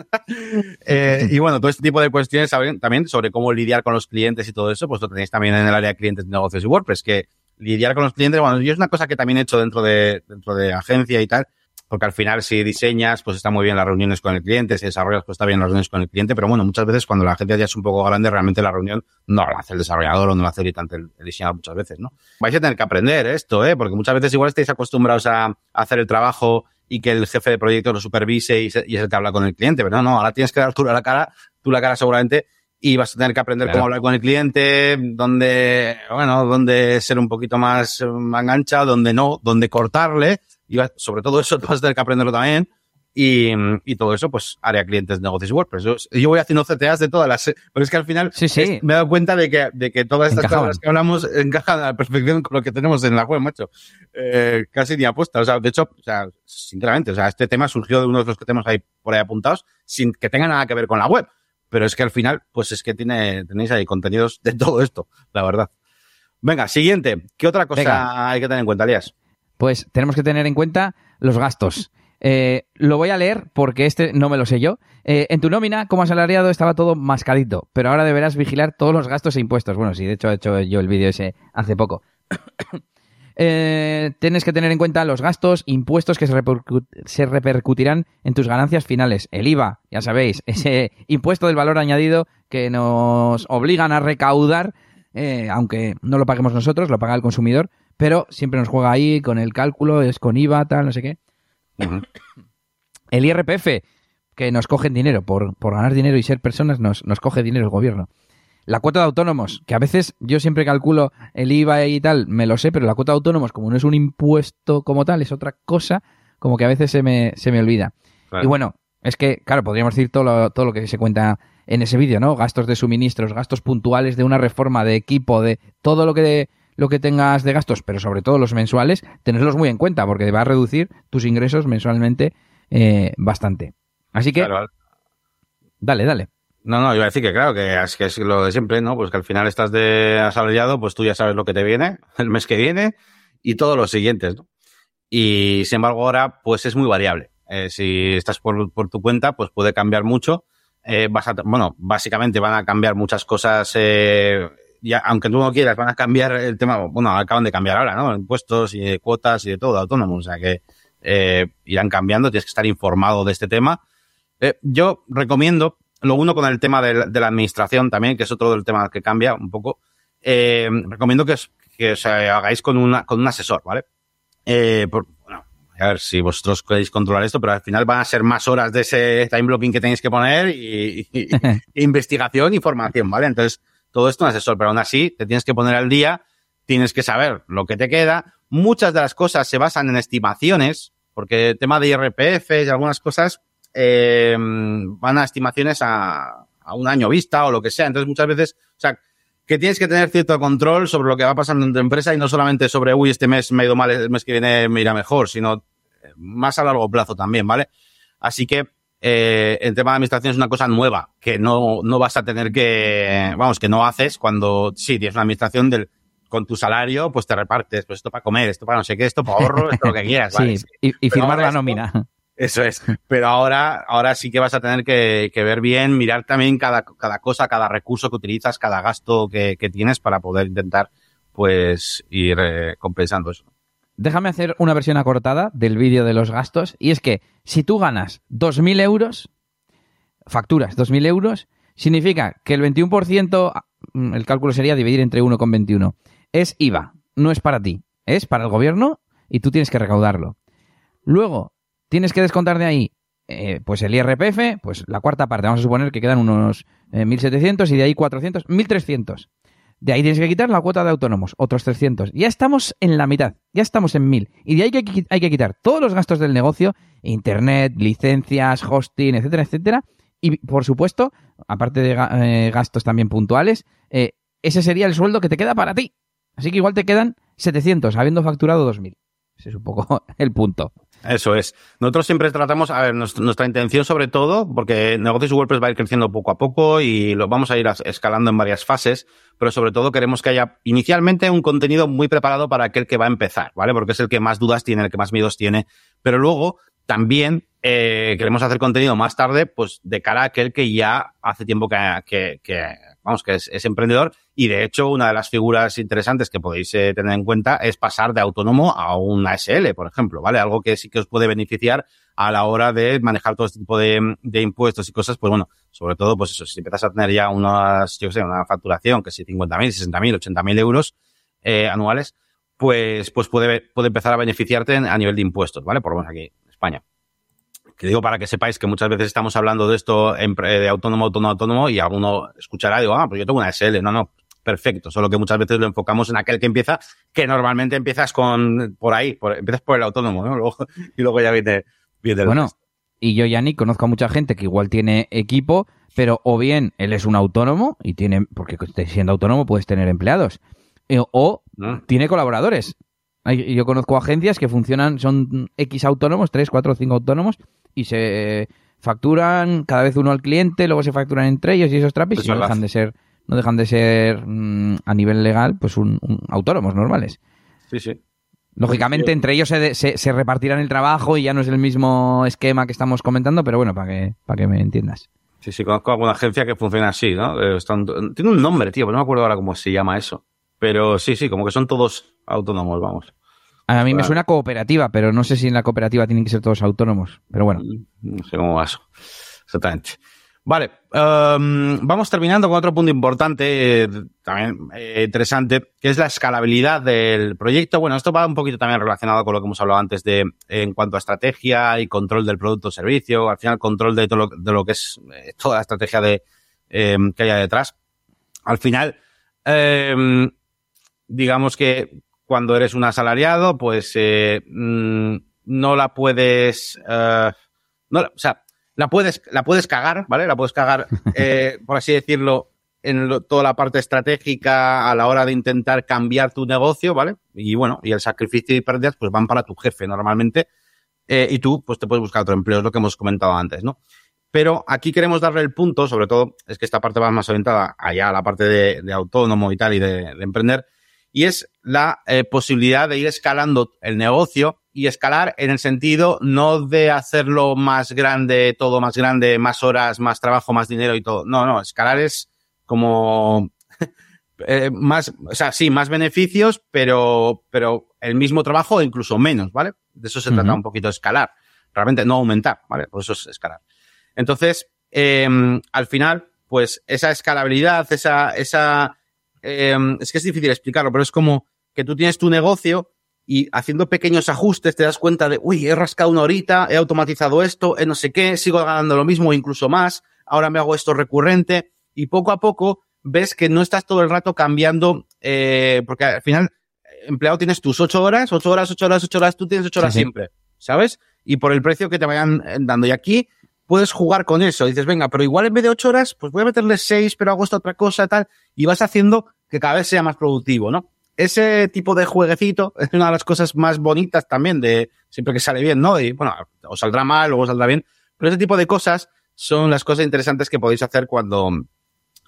eh, y bueno, todo este tipo de cuestiones también sobre cómo lidiar con los clientes y todo eso, pues lo tenéis también en el área de clientes, negocios y WordPress, que lidiar con los clientes, bueno, yo es una cosa que también he hecho dentro de, dentro de agencia y tal, porque al final si diseñas, pues está muy bien las reuniones con el cliente, si desarrollas, pues está bien las reuniones con el cliente, pero bueno, muchas veces cuando la agencia ya es un poco grande, realmente la reunión no la hace el desarrollador o no la hace el, el diseñador muchas veces, ¿no? Vais a tener que aprender esto, ¿eh? Porque muchas veces igual estáis acostumbrados a, a hacer el trabajo y que el jefe de proyecto lo supervise y, se, y es el que habla con el cliente, pero no, no, ahora tienes que dar tú la cara, tú la cara seguramente y vas a tener que aprender claro. cómo hablar con el cliente, dónde, bueno, dónde ser un poquito más engancha, dónde no, dónde cortarle, y sobre todo eso vas a tener que aprenderlo también. Y, y todo eso, pues, área clientes, negocios WordPress. Yo, yo voy haciendo CTAs de todas las, pero es que al final sí, sí. Es, me he dado cuenta de que, de que todas estas Encajaba. cosas que hablamos encajan a la perfección con lo que tenemos en la web, macho. Eh, casi ni apuesta. O sea, de hecho, o sea, sinceramente, o sea, este tema surgió de uno de los que tenemos ahí por ahí apuntados sin que tenga nada que ver con la web pero es que al final, pues es que tiene, tenéis ahí contenidos de todo esto, la verdad. Venga, siguiente. ¿Qué otra cosa Venga. hay que tener en cuenta, Elías? Pues tenemos que tener en cuenta los gastos. Eh, lo voy a leer porque este no me lo sé yo. Eh, en tu nómina, como asalariado, estaba todo mascadito, pero ahora deberás vigilar todos los gastos e impuestos. Bueno, sí, de hecho he hecho yo el vídeo ese hace poco. Eh, tienes que tener en cuenta los gastos, impuestos que se, repercut se, repercutirán en tus ganancias finales. El IVA, ya sabéis, ese impuesto del valor añadido que nos obligan a recaudar, eh, aunque no lo paguemos nosotros, lo paga el consumidor, pero siempre nos juega ahí con el cálculo, es con IVA, tal, no sé qué. Uh -huh. El IRPF, que nos cogen dinero, por, por ganar dinero y ser personas, nos, nos coge dinero el gobierno. La cuota de autónomos, que a veces yo siempre calculo el IVA y tal, me lo sé, pero la cuota de autónomos, como no es un impuesto como tal, es otra cosa, como que a veces se me, se me olvida. Claro. Y bueno, es que, claro, podríamos decir todo lo, todo lo que se cuenta en ese vídeo, ¿no? Gastos de suministros, gastos puntuales de una reforma de equipo, de todo lo que, lo que tengas de gastos, pero sobre todo los mensuales, tenerlos muy en cuenta, porque te va a reducir tus ingresos mensualmente eh, bastante. Así que, claro. dale, dale. No, no, iba a decir que claro, que es, que es lo de siempre, ¿no? Pues que al final estás de asalariado, pues tú ya sabes lo que te viene el mes que viene y todos los siguientes, ¿no? Y sin embargo ahora, pues es muy variable. Eh, si estás por, por, tu cuenta, pues puede cambiar mucho. Eh, bueno, básicamente van a cambiar muchas cosas, eh, aunque tú no quieras, van a cambiar el tema, bueno, acaban de cambiar ahora, ¿no? Impuestos y cuotas y de todo, autónomos, o sea que eh, irán cambiando, tienes que estar informado de este tema. Eh, yo recomiendo, lo uno con el tema de, de, la administración también, que es otro del tema que cambia un poco, eh, recomiendo que, os, que os hagáis con, una, con un asesor, ¿vale? Eh, por, bueno, a ver si vosotros podéis controlar esto, pero al final van a ser más horas de ese time blocking que tenéis que poner y, y, y investigación y formación, ¿vale? Entonces, todo esto un asesor, pero aún así te tienes que poner al día, tienes que saber lo que te queda. Muchas de las cosas se basan en estimaciones, porque el tema de IRPF y algunas cosas eh, van a estimaciones a, a un año vista o lo que sea. Entonces, muchas veces, o sea, que tienes que tener cierto control sobre lo que va pasando en tu empresa y no solamente sobre, uy, este mes me ha ido mal, el mes que viene me irá mejor, sino más a largo plazo también, ¿vale? Así que eh, el tema de administración es una cosa nueva, que no, no vas a tener que, vamos, que no haces cuando, sí, tienes una administración del, con tu salario, pues te repartes, pues esto para comer, esto para no sé qué, esto para ahorro, esto lo que quieras, ¿vale? Sí, y, y firmar la nómina. Eso es. Pero ahora, ahora sí que vas a tener que, ver bien, mirar también cada, cada cosa, cada recurso que utilizas, cada gasto que, tienes para poder intentar, pues, ir eh, compensando eso. Déjame hacer una versión acortada del vídeo de los gastos. Y es que si tú ganas 2.000 euros, facturas 2.000 euros, significa que el 21%, mm, el cálculo sería dividir entre 1,21, es IVA, no es para ti, es para el gobierno y tú tienes que recaudarlo. Luego, tienes que descontar de ahí, eh, pues el IRPF, pues la cuarta parte, vamos a suponer que quedan unos eh, 1.700 y de ahí 400, 1.300. De ahí tienes que quitar la cuota de autónomos, otros 300. Ya estamos en la mitad, ya estamos en 1000. Y de ahí que hay que quitar todos los gastos del negocio, internet, licencias, hosting, etcétera, etcétera. Y por supuesto, aparte de eh, gastos también puntuales, eh, ese sería el sueldo que te queda para ti. Así que igual te quedan 700, habiendo facturado 2000. Ese es un poco el punto. Eso es. Nosotros siempre tratamos, a ver, nuestra intención sobre todo, porque Negocios WordPress va a ir creciendo poco a poco y lo vamos a ir escalando en varias fases, pero sobre todo queremos que haya inicialmente un contenido muy preparado para aquel que va a empezar, ¿vale? Porque es el que más dudas tiene, el que más miedos tiene, pero luego también eh, queremos hacer contenido más tarde, pues de cara a aquel que ya hace tiempo que, que, que vamos, que es, emprendedor y de hecho una de las figuras interesantes que podéis eh, tener en cuenta es pasar de autónomo a una SL, por ejemplo, ¿vale? Algo que sí que os puede beneficiar a la hora de manejar todo este tipo de, impuestos y cosas, pues bueno, sobre todo, pues eso, si empiezas a tener ya unas, yo sé, una facturación que si 50.000, 60.000, 80.000 euros eh, anuales, pues, pues puede, puede empezar a beneficiarte a nivel de impuestos, ¿vale? Por lo menos aquí en España que digo para que sepáis que muchas veces estamos hablando de esto de autónomo, autónomo, autónomo y alguno escuchará y digo, ah, pues yo tengo una SL. No, no, perfecto. Solo que muchas veces lo enfocamos en aquel que empieza, que normalmente empiezas con, por ahí, por, empiezas por el autónomo, ¿no? Luego, y luego ya viene, viene el Bueno, resto. y yo, Yannick, conozco a mucha gente que igual tiene equipo, pero o bien él es un autónomo y tiene, porque siendo autónomo puedes tener empleados, eh, o ¿no? tiene colaboradores. Yo conozco agencias que funcionan, son X autónomos, 3, 4, 5 autónomos, y se facturan cada vez uno al cliente, luego se facturan entre ellos y esos trapis y no verdad. dejan de ser, no dejan de ser mm, a nivel legal, pues un, un autónomos normales. Sí, sí. Lógicamente, Sí. entre ellos se, se, se repartirán el trabajo y ya no es el mismo esquema que estamos comentando, pero bueno, para que, para que me entiendas. Sí, sí, conozco alguna agencia que funciona así, ¿no? Eh, están- tiene un nombre, tío, pero no me acuerdo ahora cómo se llama eso. Pero sí, sí, como que son todos autónomos, vamos. A mí me suena cooperativa, pero no sé si en la cooperativa tienen que ser todos autónomos. Pero bueno, No sé cómo va eso. Exactamente. Vale, em, vamos terminando con otro punto importante, eh, también eh, interesante, que es la escalabilidad del proyecto. Bueno, esto va un poquito también relacionado con lo que hemos hablado antes de en cuanto a estrategia y control del producto o servicio, al final control de todo lo, de lo que es eh, toda la estrategia de em, que haya detrás. Al final, em, digamos que cuando eres un asalariado, pues eh, mm, no la puedes, eh, no, o sea, la puedes, la puedes cagar, ¿vale? La puedes cagar, eh, por así decirlo, en lo- toda la parte estratégica a la hora de intentar cambiar tu negocio, ¿vale? Y bueno, y el sacrificio y pérdidas pues van para tu jefe normalmente, eh, y tú pues te puedes buscar otro empleo, es lo que hemos comentado antes, ¿no? Pero aquí queremos darle el punto, sobre todo, es que esta parte va más orientada allá a la parte de, de autónomo y tal y de, de emprender, y es la eh, posibilidad de ir escalando el negocio y escalar en el sentido no de hacerlo más grande, todo más grande, más horas, más trabajo, más dinero y todo. No, no, escalar es como eh, más, o sea, sí, más beneficios, pero, pero el mismo trabajo o incluso menos, ¿vale? De eso se trata un poquito escalar. Realmente no aumentar, ¿vale? Por eso es escalar. Entonces, eh, al final, pues esa escalabilidad, esa, esa, eh, es que es difícil explicarlo, pero es como que tú tienes tu negocio y haciendo pequeños ajustes te das cuenta de, uy, he rascado una horita, he automatizado esto, he no sé qué, sigo ganando lo mismo incluso más, ahora me hago esto recurrente y poco a poco ves que no estás todo el rato cambiando, eh, porque al final, empleado tienes tus ocho horas, ocho horas, ocho horas, ocho horas, tú tienes ocho horas sí. siempre, ¿sabes? Y por el precio que te vayan eh, dando. Y aquí puedes jugar con eso. Dices, venga, pero igual en vez de ocho horas, pues voy a meterle seis, pero hago esta otra cosa, tal, y vas haciendo que cada vez sea más productivo, ¿no? Ese tipo de jueguecito es una de las cosas más bonitas también de siempre que sale bien, ¿no? Y bueno, o saldrá mal, luego saldrá bien, pero ese tipo de cosas son las cosas interesantes que podéis hacer cuando,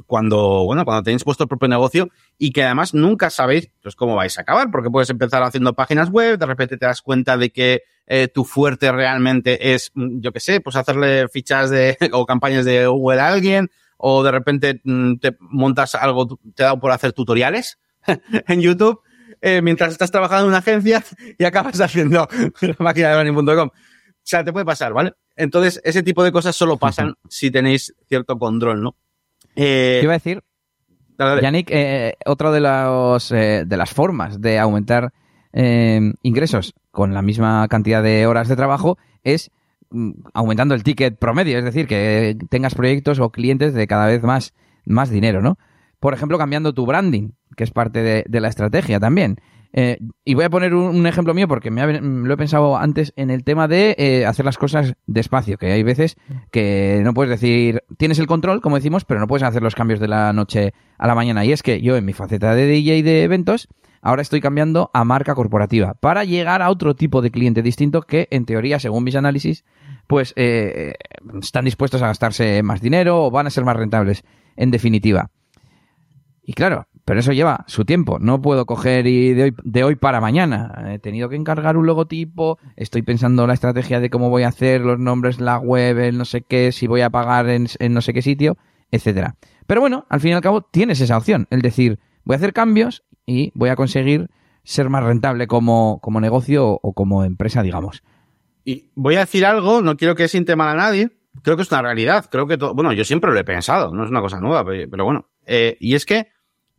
cuando, bueno, cuando tenéis vuestro propio negocio y que además nunca sabéis pues, cómo vais a acabar, porque puedes empezar haciendo páginas web, de repente te das cuenta de que eh, tu fuerte realmente es, mm, yo qué sé, pues hacerle fichas de, o campañas de Google a alguien, o de repente mm, te montas algo, te da por hacer tutoriales en YouTube, eh, mientras estás trabajando en una agencia y acabas haciendo la máquina de running.com. O sea, te puede pasar, ¿vale? Entonces, ese tipo de cosas solo pasan si tenéis cierto control, ¿no? Eh, iba a decir, Yannick, eh, otra de, los, eh, de las formas de aumentar eh, ingresos con la misma cantidad de horas de trabajo es mm, aumentando el ticket promedio, es decir, que tengas proyectos o clientes de cada vez más, más dinero, ¿no? Por ejemplo, cambiando tu branding, que es parte de, de la estrategia también. Eh, y voy a poner un, ejemplo mío porque me lo he pensado antes en el tema de eh, hacer las cosas despacio, que hay veces que no puedes decir, tienes el control, como decimos, pero no puedes hacer los cambios de la noche a la mañana. Y es que yo en mi faceta de DJ de eventos, ahora estoy cambiando a marca corporativa para llegar a otro tipo de cliente distinto que, en teoría, según mis análisis, pues eh, están dispuestos a gastarse más dinero o van a ser más rentables, en definitiva. Y claro, pero eso lleva su tiempo. No puedo coger y de hoy, de hoy para mañana. He tenido que encargar un logotipo, estoy pensando la estrategia de cómo voy a hacer los nombres, la web, el no sé qué, si voy a pagar en, no sé qué sitio, etcétera. Pero bueno, al fin y al cabo tienes esa opción, el decir, voy a hacer cambios y voy a conseguir ser más rentable como, como negocio o, como empresa, digamos. Y voy a decir algo, no quiero que siente mal a nadie, creo que es una realidad, creo que todo, bueno, yo siempre lo he pensado, no es una cosa nueva, pero, bueno, eh, y es que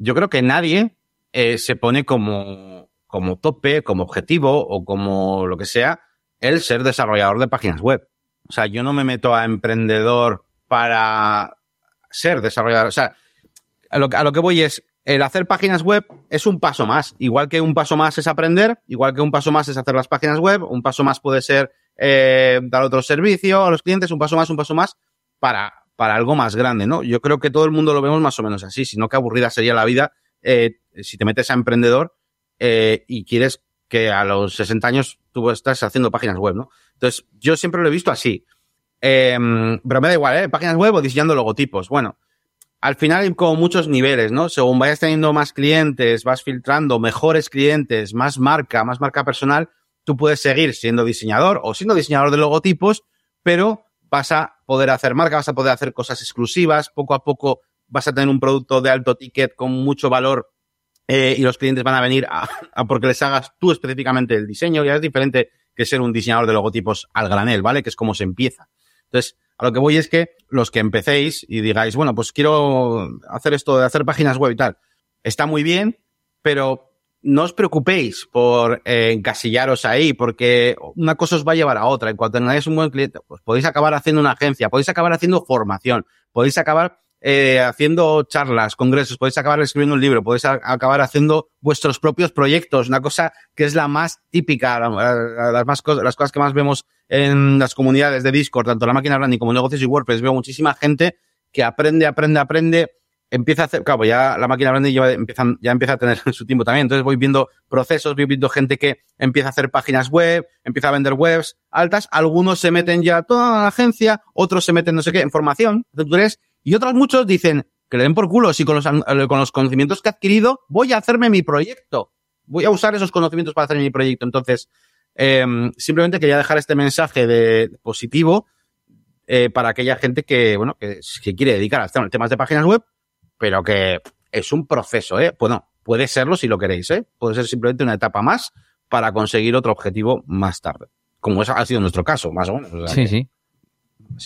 yo creo que nadie eh, se pone como, como tope, como objetivo o como lo que sea el ser desarrollador de páginas web. O sea, yo no me meto a emprendedor para ser desarrollador. O sea, a lo, que voy es, el hacer páginas web es un paso más. Igual que un paso más es aprender, igual que un paso más es hacer las páginas web, un paso más puede ser eh, dar otro servicio a los clientes, un paso más, un paso más para para algo más grande, ¿no? Yo creo que todo el mundo lo vemos más o menos así, sino que aburrida sería la vida eh, si te metes a emprendedor eh, y quieres que a los 60 años tú estás haciendo páginas web, ¿no? Entonces, yo siempre lo he visto así. Eh, pero me da igual, ¿eh? Páginas web o diseñando logotipos. Bueno, al final hay como muchos niveles, ¿no? Según vayas teniendo más clientes, vas filtrando mejores clientes, más marca, más marca personal, tú puedes seguir siendo diseñador o siendo diseñador de logotipos, pero vas a poder hacer marca, vas a poder hacer cosas exclusivas, poco a poco vas a tener un producto de alto ticket con mucho valor eh, y los clientes van a venir a, porque les hagas tú específicamente el diseño. Ya es diferente que ser un diseñador de logotipos al granel, ¿vale? Que es como se empieza. Entonces, a lo que voy es que los que empecéis y digáis, bueno, pues quiero hacer esto de hacer páginas web y tal, está muy bien, pero no os preocupéis por eh, encasillaros ahí, porque una cosa os va a llevar a otra. En cuanto tengáis un buen cliente, pues podéis acabar haciendo una agencia, podéis acabar haciendo formación, podéis acabar eh, haciendo charlas, congresos, podéis acabar escribiendo un libro, podéis acabar haciendo vuestros propios proyectos, una cosa que es la más típica, las, más cosas, las cosas que más vemos en las comunidades de Discord, tanto la máquina branding como negocios y WordPress, veo muchísima gente que aprende, aprende, aprende, empieza a hacer, claro, ya la máquina grande ya empieza, ya empieza a tener su tiempo también. Entonces voy viendo procesos, voy viendo gente que empieza a hacer páginas web, empieza a vender webs altas. Algunos se meten ya toda la agencia, otros se meten no sé qué, en formación, y otros muchos dicen que le den por culo si con los, eh, con los conocimientos que he adquirido voy a hacerme mi proyecto. Voy a usar esos conocimientos para hacer mi proyecto. Entonces, eh, simplemente quería dejar este mensaje de positivo eh, para aquella gente que, bueno, que, que quiere dedicar a temas de páginas web, pero que es un proceso, ¿eh? Bueno, puede serlo si lo queréis, ¿eh? Puede ser simplemente una etapa más para conseguir otro objetivo más tarde. Como ha sido nuestro caso, más o menos. sí, sí.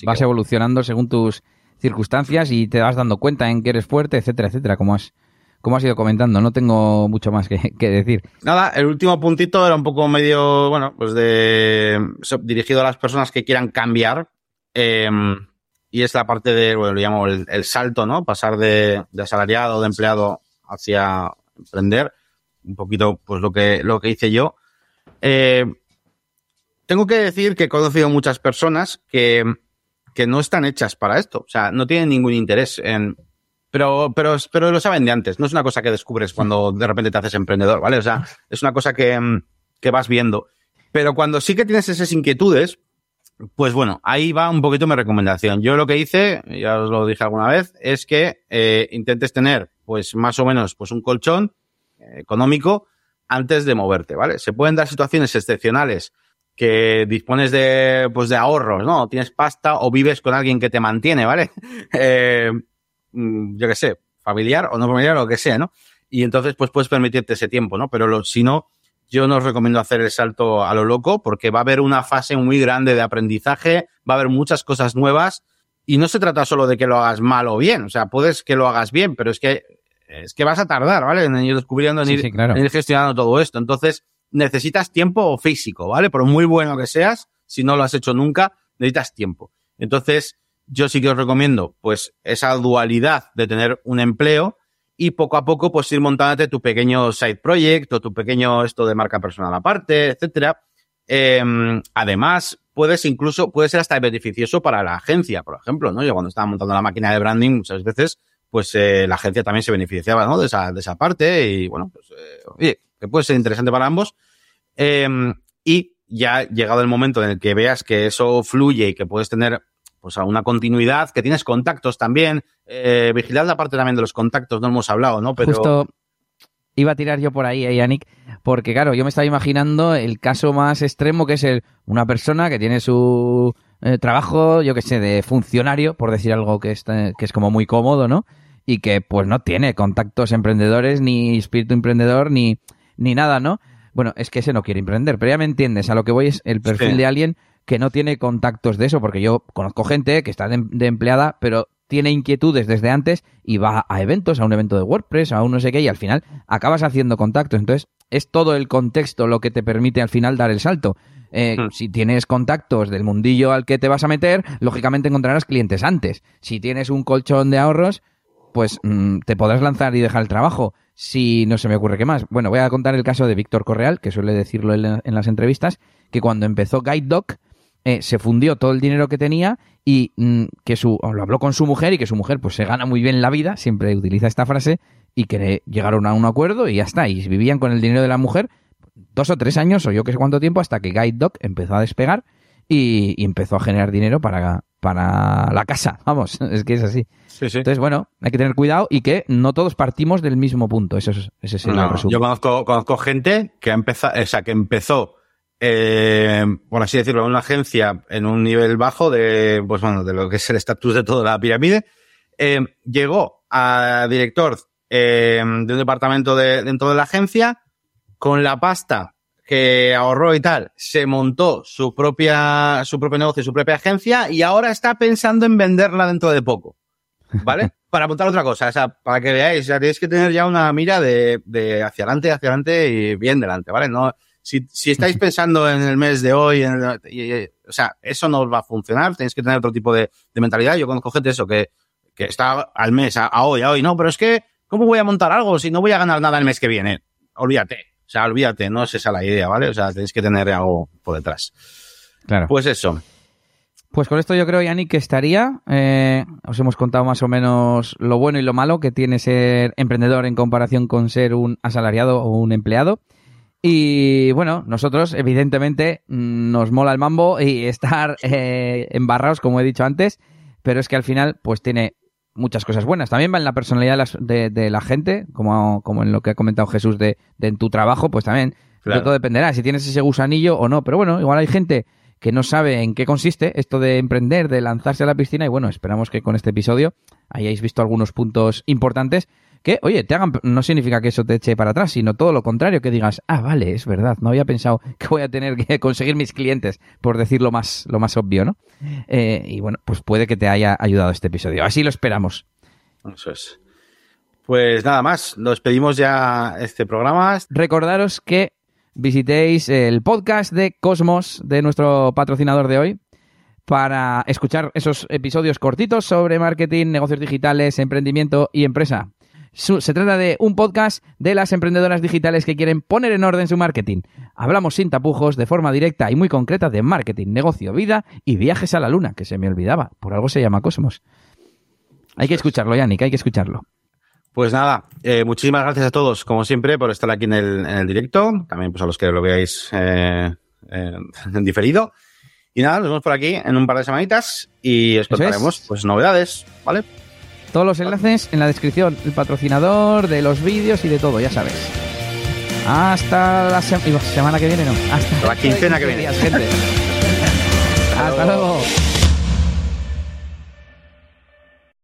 Vas evolucionando según tus circunstancias y te vas dando cuenta en que eres fuerte, etcétera, etcétera, como has, como has ido comentando. No tengo mucho más que, decir. Nada, el último puntito era un poco medio, bueno, pues de dirigido a las personas que quieran cambiar. Eh, y es la parte de, bueno, lo llamo el, salto, ¿no? Pasar de, asalariado, de empleado hacia emprender. Un poquito, pues lo que, lo que hice yo. Eh, tengo que decir que he conocido muchas personas que que no están hechas para esto. O sea, no tienen ningún interés en... Pero, pero, pero lo saben de antes. No es una cosa que descubres cuando de repente te haces emprendedor, ¿vale? O sea, es una cosa que, que vas viendo. Pero cuando sí que tienes esas inquietudes, pues bueno, ahí va un poquito mi recomendación. Yo lo que hice, ya os lo dije alguna vez, es que eh, intentes tener, pues más o menos, pues un colchón eh, económico antes de moverte, ¿vale? Se pueden dar situaciones excepcionales que dispones de, pues de ahorros, ¿no? Tienes pasta o vives con alguien que te mantiene, ¿vale? eh, mm, yo qué sé, familiar o no familiar lo que sea, ¿no? Y entonces, pues puedes permitirte ese tiempo, ¿no? Pero lo, si no, yo no os recomiendo hacer el salto a lo loco porque va a haber una fase muy grande de aprendizaje, va a haber muchas cosas nuevas y no se trata solo de que lo hagas mal o bien, o sea, puedes que lo hagas bien, pero es que es que vas a tardar, ¿vale? En ir descubriendo, en, Sí, ir, sí, claro. en ir gestionando todo esto. Entonces, necesitas tiempo físico, ¿vale? Por muy bueno que seas, si no lo has hecho nunca, necesitas tiempo. Entonces, yo sí que os recomiendo, pues, esa dualidad de tener un empleo y poco a poco, pues, ir montándote tu pequeño side project o tu pequeño esto de marca personal aparte, etcétera. Eh, además, puedes incluso, puede ser hasta beneficioso para la agencia, por ejemplo, ¿no? Yo cuando estaba montando la máquina de branding, muchas veces, pues eh, la agencia también se beneficiaba, ¿no? De esa, de esa parte y, bueno, pues, eh, oye, que puede ser interesante para ambos. Eh, y ya llegado el momento en el que veas que eso fluye y que puedes tener pues una continuidad, que tienes contactos también, eh, vigilad la parte también de los contactos, no hemos hablado, ¿no? Pero Justo iba a tirar yo por ahí, eh, Yannick, porque claro, yo me estaba imaginando el caso más extremo que es el, una persona que tiene su eh, trabajo, yo que sé, de funcionario, por decir algo que, está, que es como muy cómodo, ¿no? Y que pues no tiene contactos emprendedores, ni espíritu emprendedor, ni, ni nada, ¿no? Bueno, es que ese no quiere emprender, pero ya me entiendes, a lo que voy es el perfil Sí. de alguien que no tiene contactos de eso, porque yo conozco gente que está de, de empleada, pero tiene inquietudes desde antes y va a eventos, a un evento de WordPress, a un no sé qué, y al final acabas haciendo contactos. Entonces, es todo el contexto lo que te permite al final dar el salto. Eh, Hmm. Si tienes contactos del mundillo al que te vas a meter, lógicamente encontrarás clientes antes. Si tienes un colchón de ahorros, pues mm, te podrás lanzar y dejar el trabajo. Si no se me ocurre qué más. Bueno, voy a contar el caso de Víctor Correal, que suele decirlo en, en las entrevistas, que cuando empezó Guide Dog, eh, se fundió todo el dinero que tenía y mm, que su lo habló con su mujer y que su mujer pues se gana muy bien la vida, siempre utiliza esta frase y que llegaron a un acuerdo y ya está, y vivían con el dinero de la mujer dos o tres años o yo que sé cuánto tiempo hasta que Guide Dog empezó a despegar y, y empezó a generar dinero para, para la casa, vamos, es que es así. sí, sí. Entonces, bueno, hay que tener cuidado y que no todos partimos del mismo punto, eso es, ese es el No, resumen. yo conozco, conozco gente que ha empezado, o sea, que empezó, eh, por así decirlo, una agencia en un nivel bajo de, pues bueno, de lo que es el estatus de toda la pirámide, eh, llegó a director eh, de un departamento de, dentro de la agencia, con la pasta que ahorró y tal, se montó su propia, su propio negocio, su propia agencia y ahora está pensando en venderla dentro de poco. ¿Vale? para apuntar otra cosa, o sea, para que veáis, o sea, tenéis que tener ya una mira de, de hacia adelante, hacia adelante y bien delante, ¿vale? No, si, si estáis pensando en el mes de hoy, en el- y- y- o sea, eso no os va a funcionar, tenéis que tener otro tipo de, de mentalidad. Yo conozco gente eso que, que está al mes, a, a hoy, a hoy, no, pero es que, ¿cómo voy a montar algo si no voy a ganar nada el mes que viene? Olvídate, o sea, olvídate, no es esa la idea, ¿vale? O sea, tenéis que tener algo por detrás. Claro. Pues eso. Pues con esto yo creo, Yannick, que estaría. Eh, os hemos contado más o menos lo bueno y lo malo que tiene ser emprendedor en comparación con ser un asalariado o un empleado. Y bueno, nosotros, evidentemente, mm, nos mola el mambo y estar eh, embarrados, como he dicho antes, pero es que al final, pues tiene muchas cosas buenas. También va en la personalidad de, las- de- de la gente, como, como en lo que ha comentado Jesús de, de en tu trabajo, pues también Claro. todo dependerá si tienes ese gusanillo o no. Pero bueno, igual hay gente que no sabe en qué consiste esto de emprender, de lanzarse a la piscina y bueno, esperamos que con este episodio hayáis visto algunos puntos importantes que, oye, te hagan, no significa que eso te eche para atrás, sino todo lo contrario, que digas, ah, vale, es verdad, no había pensado que voy a tener que conseguir mis clientes, por decir lo más, lo más obvio, ¿no? Eh, y bueno, pues puede que te haya ayudado este episodio. Así lo esperamos. Eso es. Pues nada más, nos pedimos ya este programa. Recordaros que visitéis el podcast de Cosmos, de nuestro patrocinador de hoy, para escuchar esos episodios cortitos sobre marketing, negocios digitales, emprendimiento y empresa. Se trata de un podcast de las emprendedoras digitales que quieren poner en orden su marketing. hablamos sin tapujos, de forma directa y muy concreta de marketing, negocio, vida y viajes a la luna, que se me olvidaba. Por algo se llama Cosmos. Hay que escucharlo, Yannick, hay que escucharlo. Pues nada, eh, muchísimas gracias a todos, como siempre, por estar aquí en el, en el directo. También pues a los que lo veáis eh, eh, en diferido. Y nada, nos vemos por aquí en un par de semanitas y os contaremos es. pues novedades, ¿vale? Todos los enlaces en la descripción, el patrocinador, de los vídeos y de todo, ya sabes. Hasta la semana que viene, no. Hasta La quincena que viene. gente. Hasta luego.